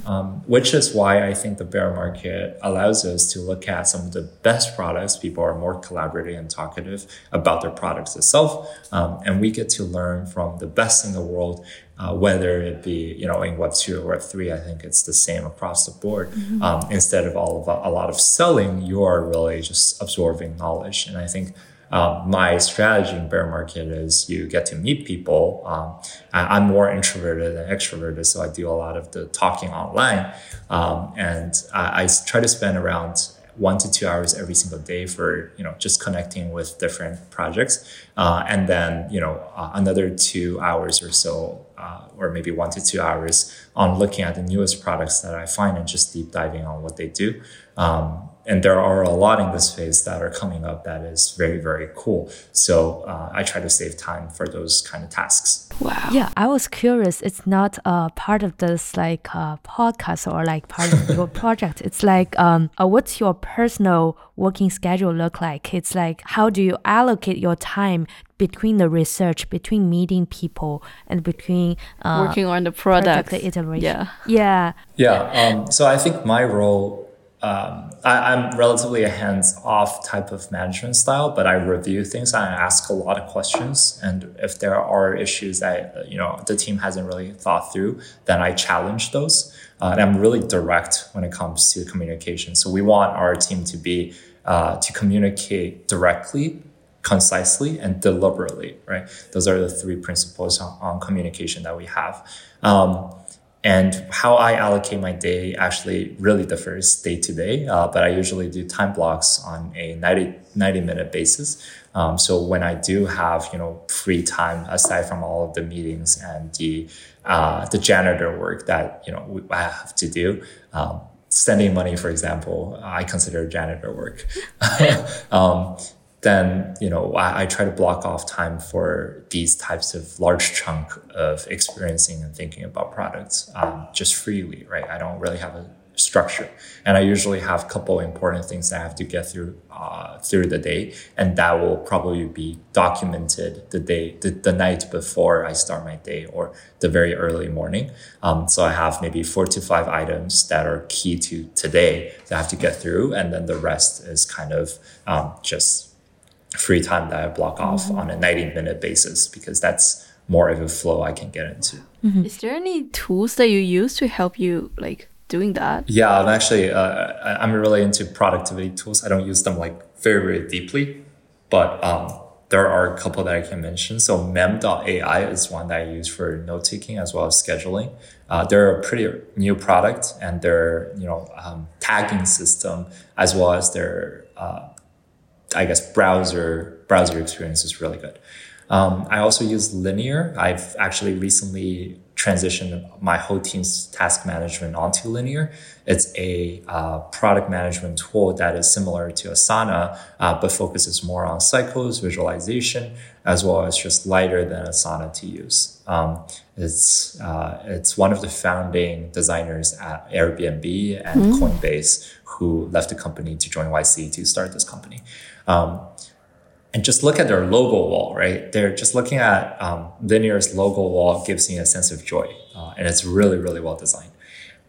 Um, which is why I think the bear market allows us to look at some of the best products. People are more collaborative and talkative about their products itself, um, and we get to learn from the best in the world. Uh, whether it be you know in Web two or Web three, I think it's the same across the board. Um, instead of all of a, a lot of selling, you are really just absorbing knowledge, and I think um, my strategy in bear market is you get to meet people. Um, I, am more introverted than extroverted, so I do a lot of the talking online, um, and I, I try to spend around one to two hours every single day for you know just connecting with different projects, uh, and then you know uh, another two hours or so, uh, or maybe one to two hours on looking at the newest products that I find and just deep diving on what they do. Um, and there are a lot in this phase that are coming up that is very very cool so uh, i try to save time for those kind of tasks Wow. Yeah, I was curious. It's not uh, part of this like uh, podcast or like part of your project. It's like, um, uh, what's your personal working schedule look like? It's like, how do you allocate your time between the research, between meeting people, and between uh, Working on the product. product iteration? Yeah. Yeah. yeah um, so i think my role um, I, I'm relatively a hands-off type of management style, but I review things and I ask a lot of questions. And if there are issues that you know the team hasn't really thought through, then I challenge those. Uh, and I'm really direct when it comes to communication. So we want our team to be uh, to communicate directly, concisely, and deliberately. Right? Those are the three principles on, on communication that we have. Um, and how I allocate my day actually really differs day to day, uh, but I usually do time blocks on a 90, 90 minute basis. Um, so when I do have, you know, free time aside from all of the meetings and the, uh, the janitor work that, you know, I have to do, um, sending money, for example, I consider janitor work. um, then you know I, I try to block off time for these types of large chunk of experiencing and thinking about products um, just freely right? I don't really have a structure. And i usually have a couple important things that i have to get through uh, through the day and that will probably be documented the day the, the night before i start my day or the very early morning. Um, so i have maybe four to five items that are key to today that i have to get through and then the rest is kind of um, just free time that I block off on a 90 minute basis because that's more of a flow I can get into. Is there any tools that you use to help you like doing that? Yeah, I'm actually, uh, I- I'm really into productivity tools. I don't use them like very, very deeply, but um, there are a couple that I can mention. So mem.ai is one that I use for note taking as well as scheduling. Uh, they're a pretty new product and their, you know, um, tagging system as well as their uh, I guess browser browser experience is really good. Um, I also use Linear. I've actually recently transitioned my whole team's task management onto Linear. It's a uh, product management tool that is similar to Asana, uh, but focuses more on cycles, visualization, as well as just lighter than Asana to use. Um, it's uh, it's one of the founding designers at Airbnb and mm-hmm. Coinbase who left the company to join YC to start this company. Um, and just look at their logo wall, right? They're just looking at um, Linear's logo wall gives me a sense of joy, uh, and it's really, really well designed.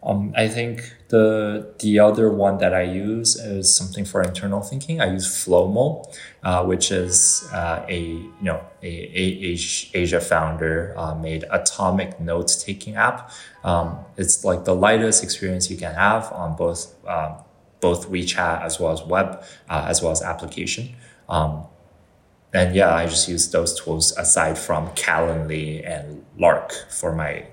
Um, I think the the other one that I use is something for internal thinking. I use Flomo, uh, which is uh, a you know a, a Asia founder uh, made atomic note taking app. Um, it's like the lightest experience you can have on both um, both WeChat as well as web uh, as well as application. Um, and yeah, I just use those tools aside from Calendly and Lark for my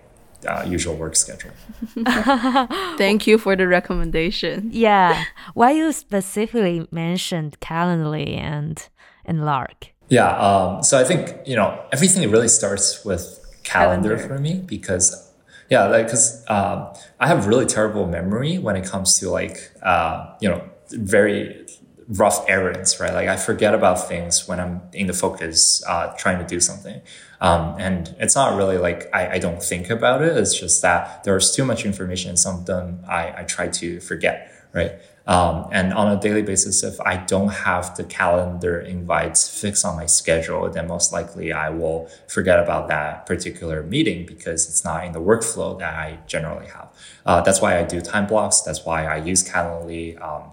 uh, usual work schedule. Thank you for the recommendation. Yeah, why you specifically mentioned Calendly and and Lark? Yeah, um, so I think you know everything really starts with calendar, calendar. for me because yeah, like because um, I have really terrible memory when it comes to like uh, you know very rough errands, right? Like I forget about things when I'm in the focus, uh, trying to do something. Um, and it's not really like I, I, don't think about it. It's just that there's too much information. Some of them I, I try to forget, right? Um, and on a daily basis, if I don't have the calendar invites fixed on my schedule, then most likely I will forget about that particular meeting because it's not in the workflow that I generally have. Uh, that's why I do time blocks. That's why I use Calendly. Um,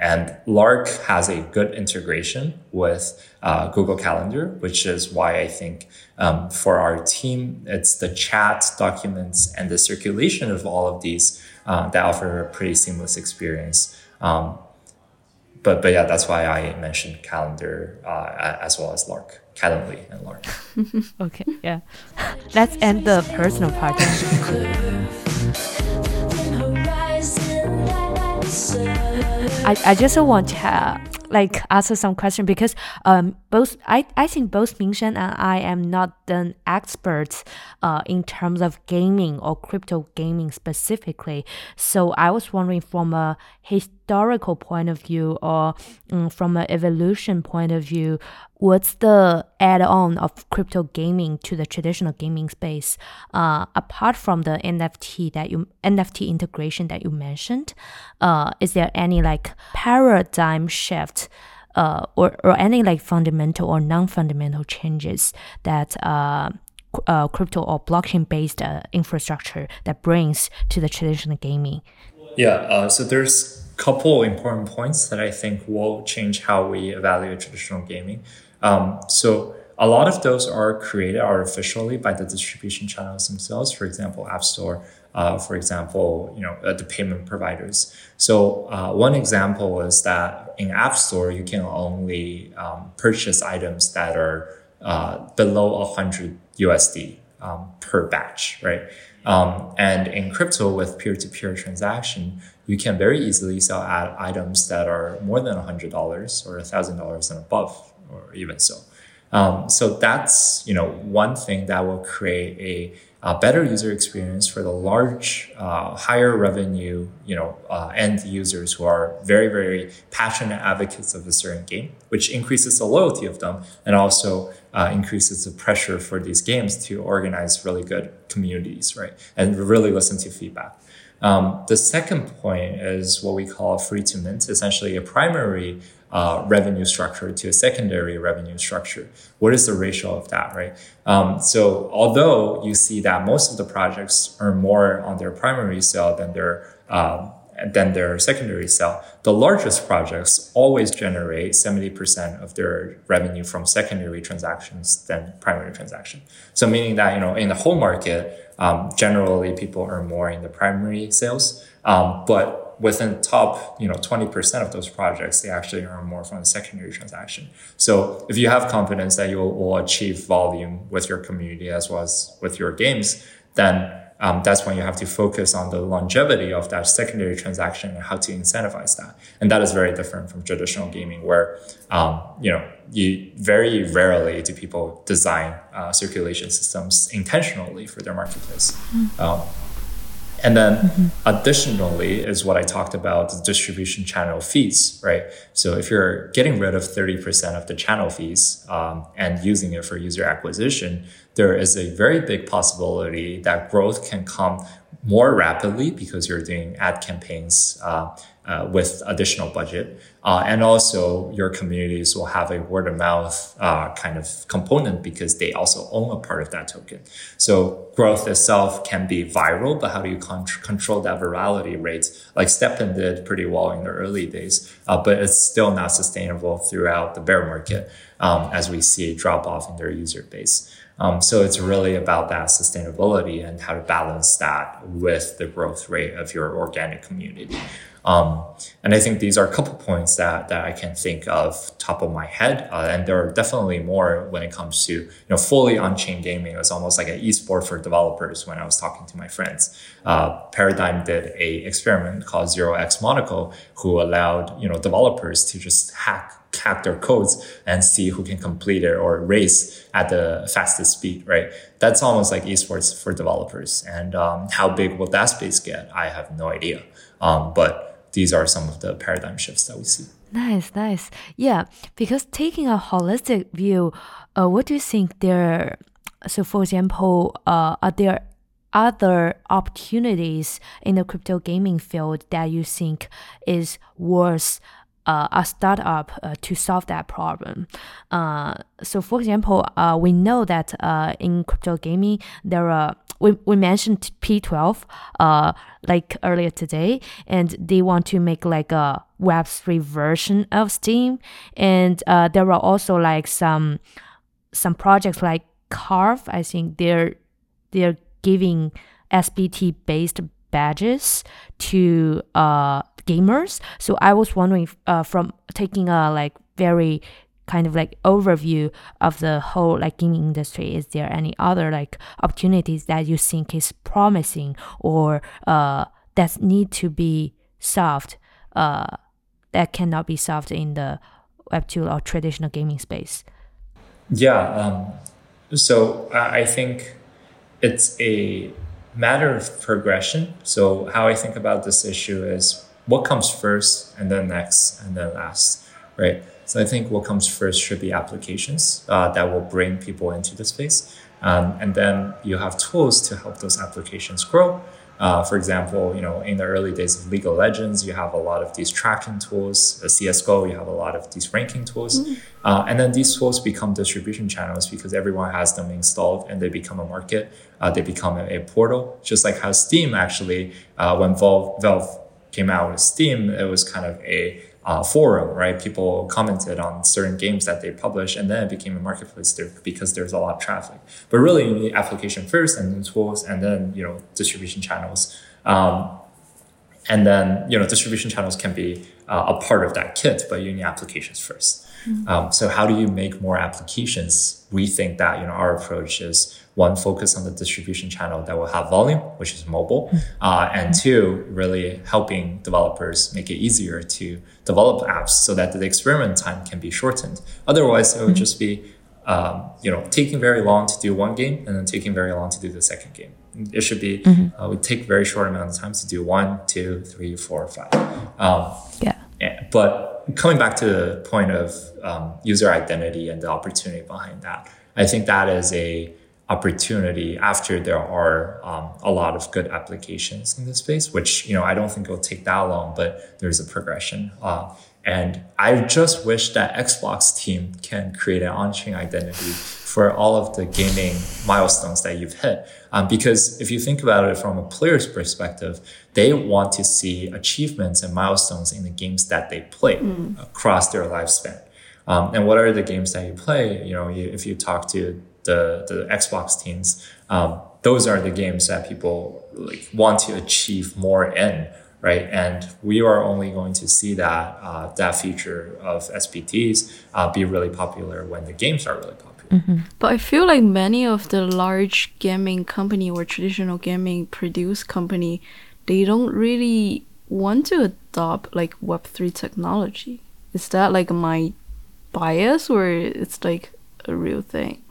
and Lark has a good integration with uh, Google Calendar, which is why I think um, for our team, it's the chat, documents, and the circulation of all of these uh, that offer a pretty seamless experience. Um, but but yeah, that's why I mentioned Calendar uh, as well as Lark, Calendly and Lark. okay, yeah. Let's end the personal part. I, I just want to have, like answer some question because um both I, I think both Mingxuan and I am not an experts uh in terms of gaming or crypto gaming specifically. So I was wondering from a historical point of view or um, from an evolution point of view, what's the add-on of crypto gaming to the traditional gaming space uh, apart from the nft that you nft integration that you mentioned uh, is there any like paradigm shift uh, or, or any like fundamental or non-fundamental changes that uh, uh, crypto or blockchain based uh, infrastructure that brings to the traditional gaming yeah so there's a couple important points that I think will change how we evaluate traditional gaming. Um, so a lot of those are created artificially by the distribution channels themselves. For example, App Store. Uh, for example, you know uh, the payment providers. So uh, one example is that in App Store you can only um, purchase items that are uh, below 100 USD um, per batch, right? Um, and in crypto with peer-to-peer transaction, you can very easily sell items that are more than $100 or $1,000 and above or even so. Um, so that's you know one thing that will create a, better user experience for the large, uh, higher revenue you know uh, end users who are very very passionate advocates of a certain game, which increases the loyalty of them and also uh, increases the pressure for these games to organize really good communities, right, and really listen to feedback. Um, the second point is what we call free to mint, essentially a primary uh, revenue structure to a secondary revenue structure. What is the ratio of that, right? Um, so although you see that most of the projects earn more on their primary sale than their um, than their secondary sale, the largest projects always generate 70% of their revenue from secondary transactions than primary transaction. So meaning that, you know, in the whole market, um, generally people earn more in the primary sales. Um, but within top, you know, 20% of those projects, they actually earn more from the secondary transaction. So if you have confidence that you will achieve volume with your community as well as with your games, then um, that's when you have to focus on the longevity of that secondary transaction and how to incentivize that. And that is very different from traditional gaming, where um, you know you very rarely do people design uh, circulation systems intentionally for their marketplace. Mm. Um, and then mm-hmm. additionally is what I talked about the distribution channel fees, right? So if you're getting rid of 30% of the channel fees um, and using it for user acquisition, there is a very big possibility that growth can come more rapidly because you're doing ad campaigns uh, uh, with additional budget. Uh, and also your communities will have a word of mouth uh, kind of component because they also own a part of that token. So growth itself can be viral, but how do you con- control that virality rate? Like STEPN did pretty well in the early days, uh, but it's still not sustainable throughout the bear market um, as we see a drop off in their user base. Um, so it's really about that sustainability and how to balance that with the growth rate of your organic community. Um, and I think these are a couple points that, that I can think of top of my head. Uh, and there are definitely more when it comes to, you know, fully on-chain gaming. It was almost like an esport for developers when I was talking to my friends. Uh, Paradigm did a experiment called Zero X Monaco, who allowed, you know, developers to just hack hack their codes and see who can complete it or race at the fastest speed, right? That's almost like esports for developers. And um, how big will that space get? I have no idea. Um, but these are some of the paradigm shifts that we see. Nice, nice. Yeah, because taking a holistic view, uh, what do you think there? So, for example, uh, are there other opportunities in the crypto gaming field that you think is worth uh, a startup uh, to solve that problem. Uh, so, for example, uh, we know that uh, in crypto gaming, there are we, we mentioned P12 uh, like earlier today, and they want to make like a Web3 version of Steam, And there are also like some some projects like CARV. I think they're they're giving SBT based badges to gamers. So I was wondering uh, from taking a like very kind of like overview of the whole like gaming industry is there any other like opportunities that you think is promising or uh, that need to be solved uh, that cannot be solved in the web2 or traditional gaming space yeah um, so i think it's a matter of progression so how i think about this issue is what comes first and then next and then last, right? So I think what comes first should be applications uh, that will bring people into the space. Um, and then you have tools to help those applications grow. Uh, for example, you know, in the early days of League of Legends, you have a lot of these tracking tools. The CS:GO, you have a lot of these ranking tools, mm. uh, and then these tools become distribution channels because everyone has them installed, and they become a market. Uh, they become a, a, portal, just like how Steam actually, uh, when Valve, Valve came out with Steam, it was kind of a uh, forum, right? People commented on certain games that they published, and then it became a marketplace there because there's a lot of traffic. But really, you need application first, and then tools, and then you know distribution channels. Um, and then you know distribution channels can be uh, a part of that kit, but you need applications 1st mm-hmm. um, so how do you make more applications? We think that you know our approach is one focus on the distribution channel that will have volume, which is mobile, mm-hmm. uh, and two really helping developers make it easier to develop apps so that the experiment time can be shortened. Otherwise, it would mm-hmm. just be um, you know taking very long to do one game and then taking very long to do the second game. It should be mm-hmm. uh, we take very short amount of time to do one, two, three, four, five. Um, yeah. But coming back to the point of um, user identity and the opportunity behind that, I think that is a opportunity after there are um, a lot of good applications in this space, which, you know, I don't think it'll take that long, but there's a progression. Uh, and I just wish that Xbox team can create an on-chain identity for all of the gaming milestones that you've hit. Um, because if you think about it from a player's perspective, they want to see achievements and milestones in the games that they play mm. across their lifespan. Um, and what are the games that you play? You know, you, if you talk to the the Xbox teams, um, those are the games that people like want to achieve more in, right? And we are only going to see that uh, that feature of SBTs uh, be really popular when the games are really popular. But I feel like many of the large gaming company or traditional gaming produce company, they don't really want to adopt like Web3 technology. Is that like my bias or it's like a real thing?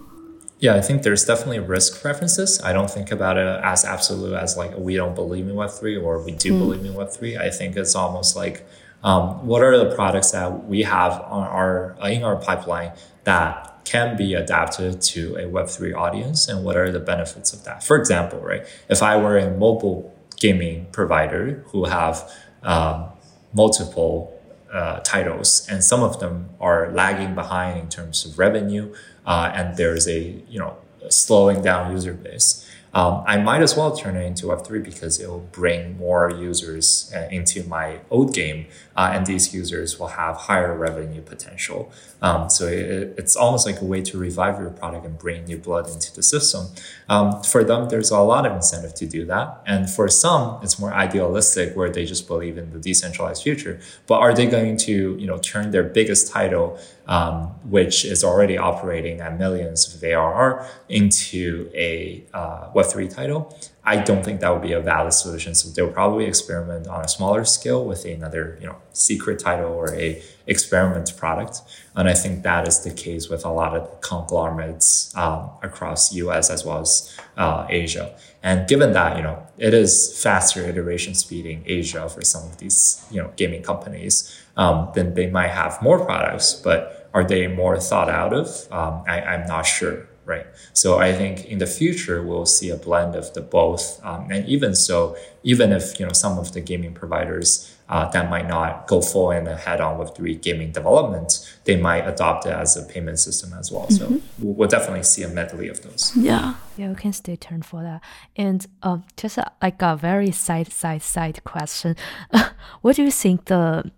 Yeah, I think there's definitely risk preferences. I don't think about it as absolute as like we don't believe in Web3 or we do believe in Web3. I think it's almost like um, what are the products that we have on our in our pipeline that can be adapted to a Web3 audience and what are the benefits of that? For example, right, if I were a mobile gaming provider who have um, multiple uh, titles and some of them are lagging behind in terms of revenue Uh, and there's a you know slowing down user base um, I might as well turn it into Web3 because it will bring more users uh, into my old game, uh, and these users will have higher revenue potential. Um, so it, it's almost like a way to revive your product and bring new blood into the system. Um, for them, there's a lot of incentive to do that, and for some, it's more idealistic where they just believe in the decentralized future. But are they going to, you know, turn their biggest title um, which is already operating at millions of ARR into a uh, Web3 title, I don't think that would be a valid solution. So they'll probably experiment on a smaller scale with another, you know, secret title or a experiment product. And I think that is the case with a lot of conglomerates um, across US as well as uh, Asia. And given that, you know, it is faster iteration speed in Asia for some of these, you know, gaming companies, um, then they might have more products, but are they more thought out of? Um, I, I'm not sure right? So I think in the future we'll see a blend of the both, um, and even so, even if you know some of the gaming providers uh, that might not go full and head on with three gaming development, they might adopt it as a payment system as well. Mm-hmm. So we'll definitely see a medley of those. Yeah, yeah, we can stay tuned for that. And um, just a, like a very side side side question, what do you think the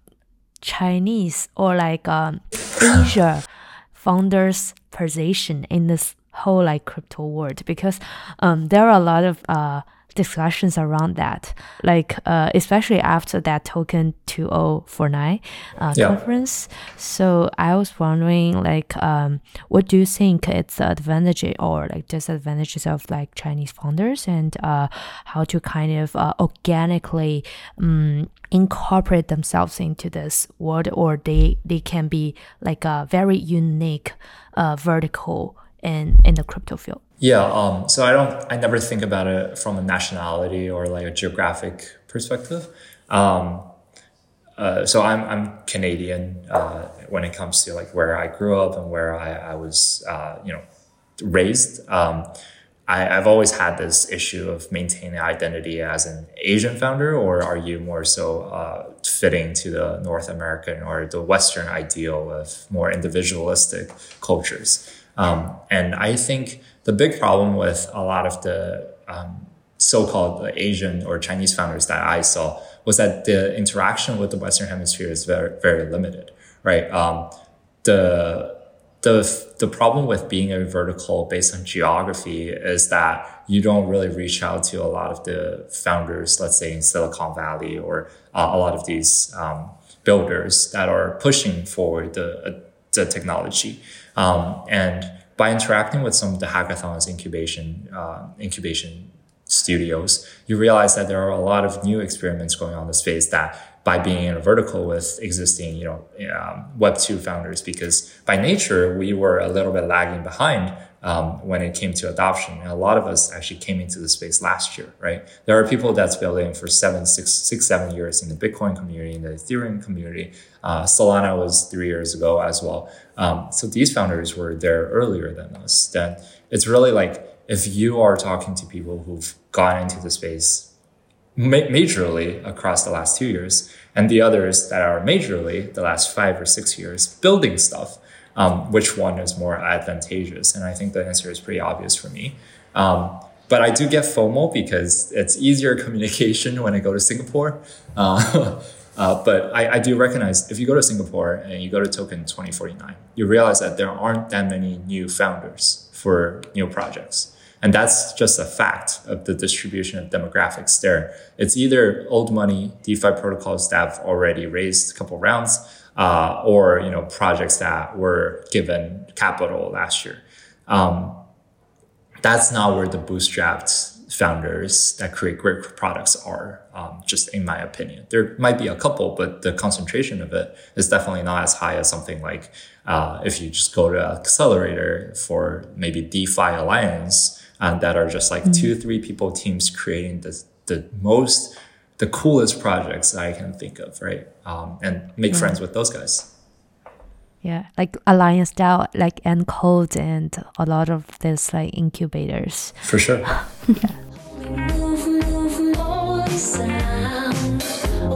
Chinese or like um, Asia founders' position in this whole like crypto world because um, there are a lot of uh, discussions around that, like uh, especially after that token 2049 uh, yeah. conference. So I was wondering, like, um, what do you think it's the advantage or like disadvantages of like Chinese founders and uh, how to kind of uh, organically um, incorporate themselves into this world, or they they can be like a very unique uh, vertical in in the crypto field. Yeah. Um, so I don't, I never think about it from a nationality or like a geographic perspective. Um, uh, so I'm, I'm Canadian, uh, when it comes to like where I grew up and where I, I was, uh, you know, raised. Um, I, have always had this issue of maintaining identity as an Asian founder, or are you more so uh, fitting to the North American or the Western ideal of more individualistic cultures? Um, and I think the big problem with a lot of the um, so-called Asian or Chinese founders that I saw was that the interaction with the Western Hemisphere is very, very limited, right? Um, the the the problem with being a vertical based on geography is that you don't really reach out to a lot of the founders, let's say in Silicon Valley or uh, a lot of these um, builders that are pushing forward the uh, the technology. Um, and by interacting with some of the hackathons incubation uh, incubation studios, you realize that there are a lot of new experiments going on in the space that by being in a vertical with existing, you know, um, Web two founders, because by nature we were a little bit lagging behind um, when it came to adoption. And a lot of us actually came into the space last year, right? There are people that's building for seven, six, six, seven years in the Bitcoin community, in the Ethereum community. Uh, Solana was three years ago as well. Um, so these founders were there earlier than us. Then it's really like if you are talking to people who've gone into the space ma- majorly across the last two years, and the others that are majorly the last five or six years building stuff, um, which one is more advantageous? And I think the answer is pretty obvious for me. Um, but I do get FOMO because it's easier communication when I go to Singapore. Uh, uh, but I, I, do recognize if you go to Singapore and you go to Token 2049, you realize that there aren't that many new founders for new projects. And that's just a fact of the distribution of demographics there. It's either old money DeFi protocols that have already raised a couple rounds, uh, or you know projects that were given capital last year. um, that's not where the bootstrapped founders that create great products are, um, just in my opinion. There might be a couple, but the concentration of it is definitely not as high as something like uh, if you just go to accelerator for maybe DeFi Alliance and that are just like mm-hmm. two, three people teams creating the, the most, the coolest projects that I can think of, right? Um, and make mm-hmm. friends with those guys. Yeah, like Alliance style, like Encode and a lot of this like incubators. For sure. yeah.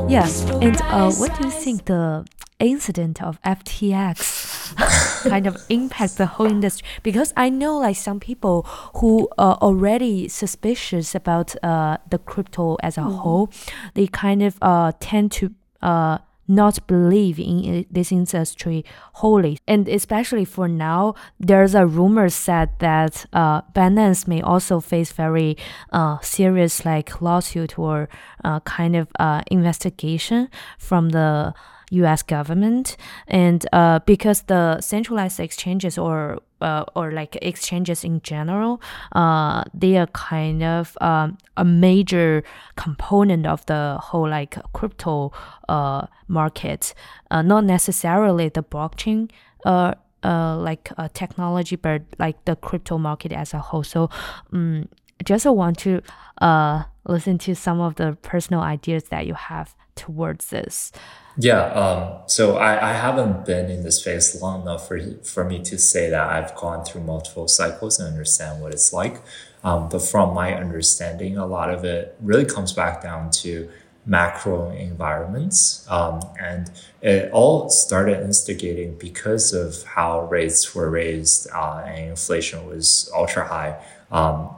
Yeah, and uh, what do you think the incident of FTX kind of impacts the whole industry? Because I know like some people who are already suspicious about uh, the crypto as a mm. whole, they kind of uh, tend to uh, not believe in this industry wholly. And especially for now, there's a rumor said that uh, Binance may also face very uh, serious like lawsuit or uh, kind of uh, investigation from the U.S. government, and uh, because the centralized exchanges or uh, or like exchanges in general, uh, they are kind of um, a major component of the whole like crypto uh, market. Uh, not necessarily the blockchain. Uh, uh, like uh, technology, but like the crypto market as a whole. So, um, just want to uh, listen to some of the personal ideas that you have towards this. Yeah. Um, so I, I haven't been in this phase long enough for, for me to say that I've gone through multiple cycles and understand what it's like. Um, but from my understanding, a lot of it really comes back down to macro environments. Um, and it all started instigating because of how rates were raised uh, and inflation was ultra high, um,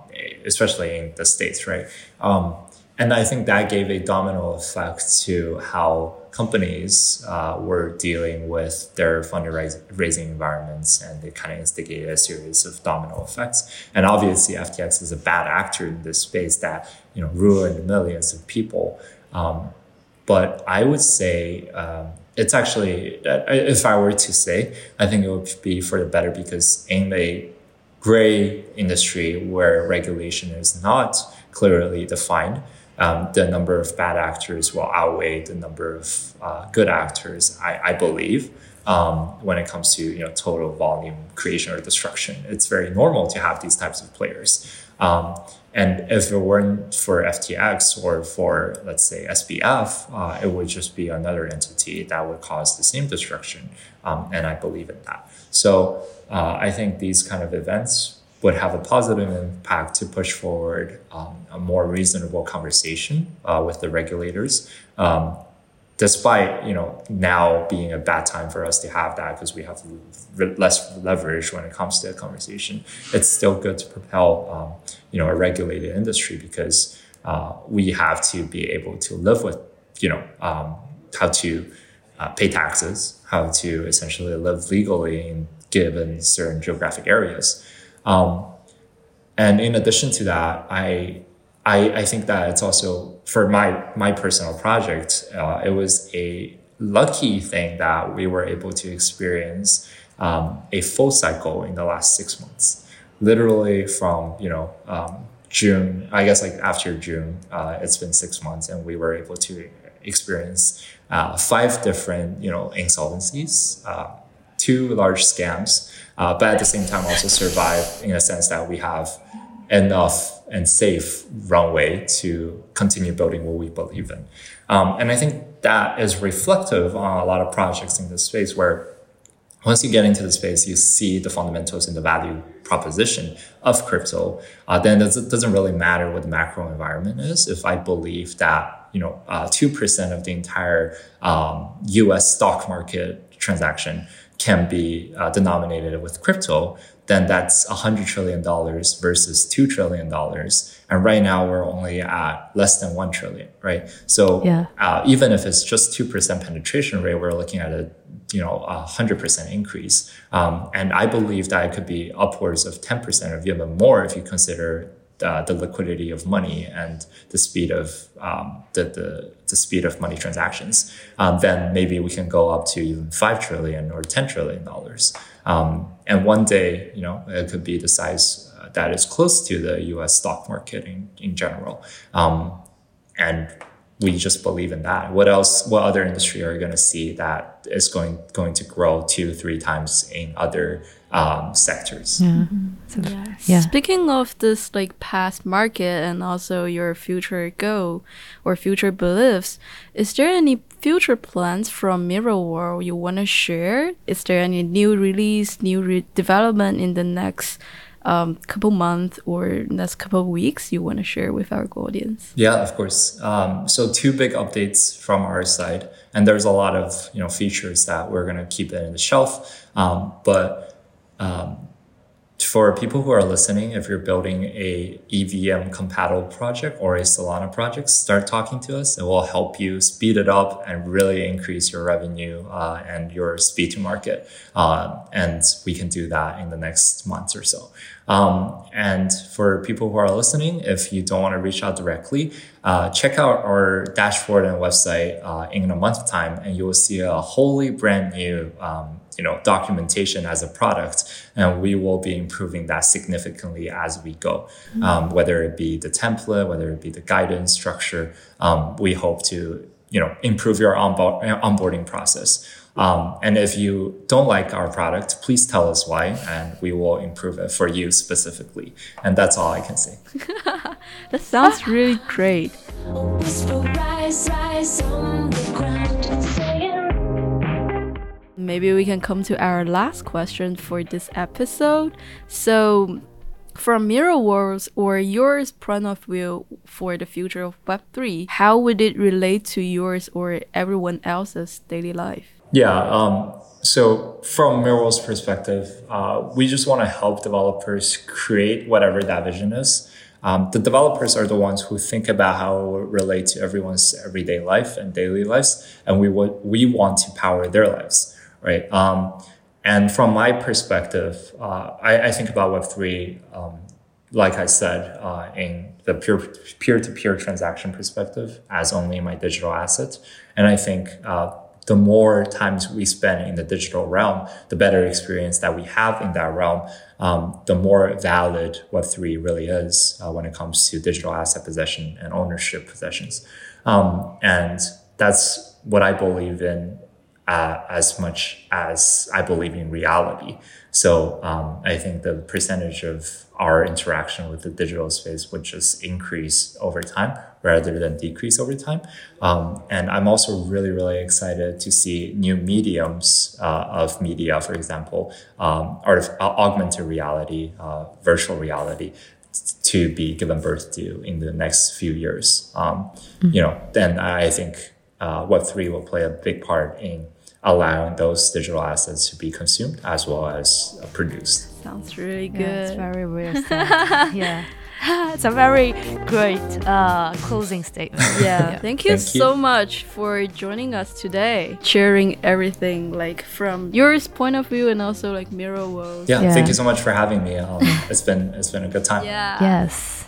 especially in the States, right? Um, and I think that gave a domino effect to how companies uh, were dealing with their fundraising environments and they kind of instigated a series of domino effects. And obviously, FTX is a bad actor in this space that you know ruined millions of people. Um, but I would say um, it's actually, if I were to say, I think it would be for the better because in a gray industry where regulation is not clearly defined, um, the number of bad actors will outweigh the number of uh, good actors, I, I believe. Um, when it comes to you know total volume creation or destruction, it's very normal to have these types of players. Um, and if it weren't for FTX or for let's say SBF, uh, it would just be another entity that would cause the same destruction. Um, and I believe in that. So uh, I think these kind of events would have a positive impact to push forward um, a more reasonable conversation uh, with the regulators. Um, despite you know now being a bad time for us to have that because we have less leverage when it comes to a conversation, it's still good to propel um, you know a regulated industry because uh, we have to be able to live with you know um, how to uh, pay taxes, how to essentially live legally in given certain geographic areas. Um, and in addition to that, I, I, I think that it's also for my my personal project. Uh, it was a lucky thing that we were able to experience um, a full cycle in the last six months. Literally from you know um, June, I guess like after June, uh, it's been six months, and we were able to experience uh, five different you know insolvencies, uh, two large scams, uh, but at the same time also survive in a sense that we have enough and safe runway to continue building what we believe in. Um, and I think that is reflective on a lot of projects in this space where once you get into the space, you see the fundamentals and the value proposition of crypto. Uh, then it doesn't really matter what the macro environment is. If I believe that you know uh, two uh, percent of the entire um, U.S. stock market transaction can be uh, denominated with crypto, then that's $100 trillion versus $2 trillion. And right now we're only at less than 1 trillion, right? So yeah. uh, even if it's just 2% penetration rate, we're looking at a you know, a hundred percent increase. Um, and I believe that it could be upwards of 10% or even more if you consider uh, the liquidity of money and the speed of um, the, the the speed of money transactions, um, then maybe we can go up to even five trillion or ten trillion dollars. Um, and one day, you know, it could be the size uh, that is close to the U.S. stock market in in general. Um, and we just believe in that. What else? What other industry are you going to see that is going going to grow two, three times in other um, sectors? Yeah. So, yeah. Speaking of this like past market and also your future goal or future beliefs, is there any future plans from Mirrorworld you want to share? Is there any new release, new re development in the next? um, couple months or next couple weeks you want to share with our audience? Yeah, of course. Um, so two big updates from our side, and there's a lot of you know features that we're gonna keep it in the shelf, um, but um, for people who are listening, if you're building a EVM compatible project or a Solana project, start talking to us. It will help you speed it up and really increase your revenue uh, and your speed to market. Uh, and we can do that in the next months or so. Um, and for people who are listening, if you don't want to reach out directly, uh, check out our dashboard and website uh, in a month's time, and you will see a wholly brand new um, you know documentation as a product and we will be improving that significantly as we go. Mm-hmm. um, whether it be the template whether it be the guidance structure um, we hope to you know improve your onboard, onboarding process. Um, and if you don't like our product please tell us why and we will improve it for you specifically. And that's all i can say. That sounds really great maybe we can come to our last question for this episode. So, from Mirrorworld's or yours point of view for the future of Web3, how would it relate to yours or everyone else's daily life? Yeah. Um, so, from Mirrorworld's perspective, uh, we just want to help developers create whatever that vision is. Um, the developers are the ones who think about how it will relate to everyone's everyday life and daily lives, and we we want to power their lives right? Um, and from my perspective, uh, I, I, think about Web3, um, like I said, uh, in the pure peer-to-peer transaction perspective as only my digital asset. And I think uh, the more times we spend in the digital realm, the better experience that we have in that realm, um, the more valid Web3 really is uh, when it comes to digital asset possession and ownership possessions. Um, and that's what I believe in uh, as much as I believe in reality. So um, I think the percentage of our interaction with the digital space would just increase over time rather than decrease over time. Um, and I'm also really, really excited to see new mediums uh, of media, for example, um, art uh, augmented reality, uh, virtual reality, to be given birth to in the next few years. Um, mm-hmm. You know, then I think uh, Web3 will play a big part in allowing those digital assets to be consumed as well as uh, produced. Sounds really good. Yeah, it's very real. yeah. it's a very great uh, closing statement. Yeah. yeah. Thank you Thank so you. much for joining us today, sharing everything like from your point of view and also like Mirrorworld. Yeah, yeah. Thank you so much for having me. Um, it's been it's been a good time. Yeah. Yes.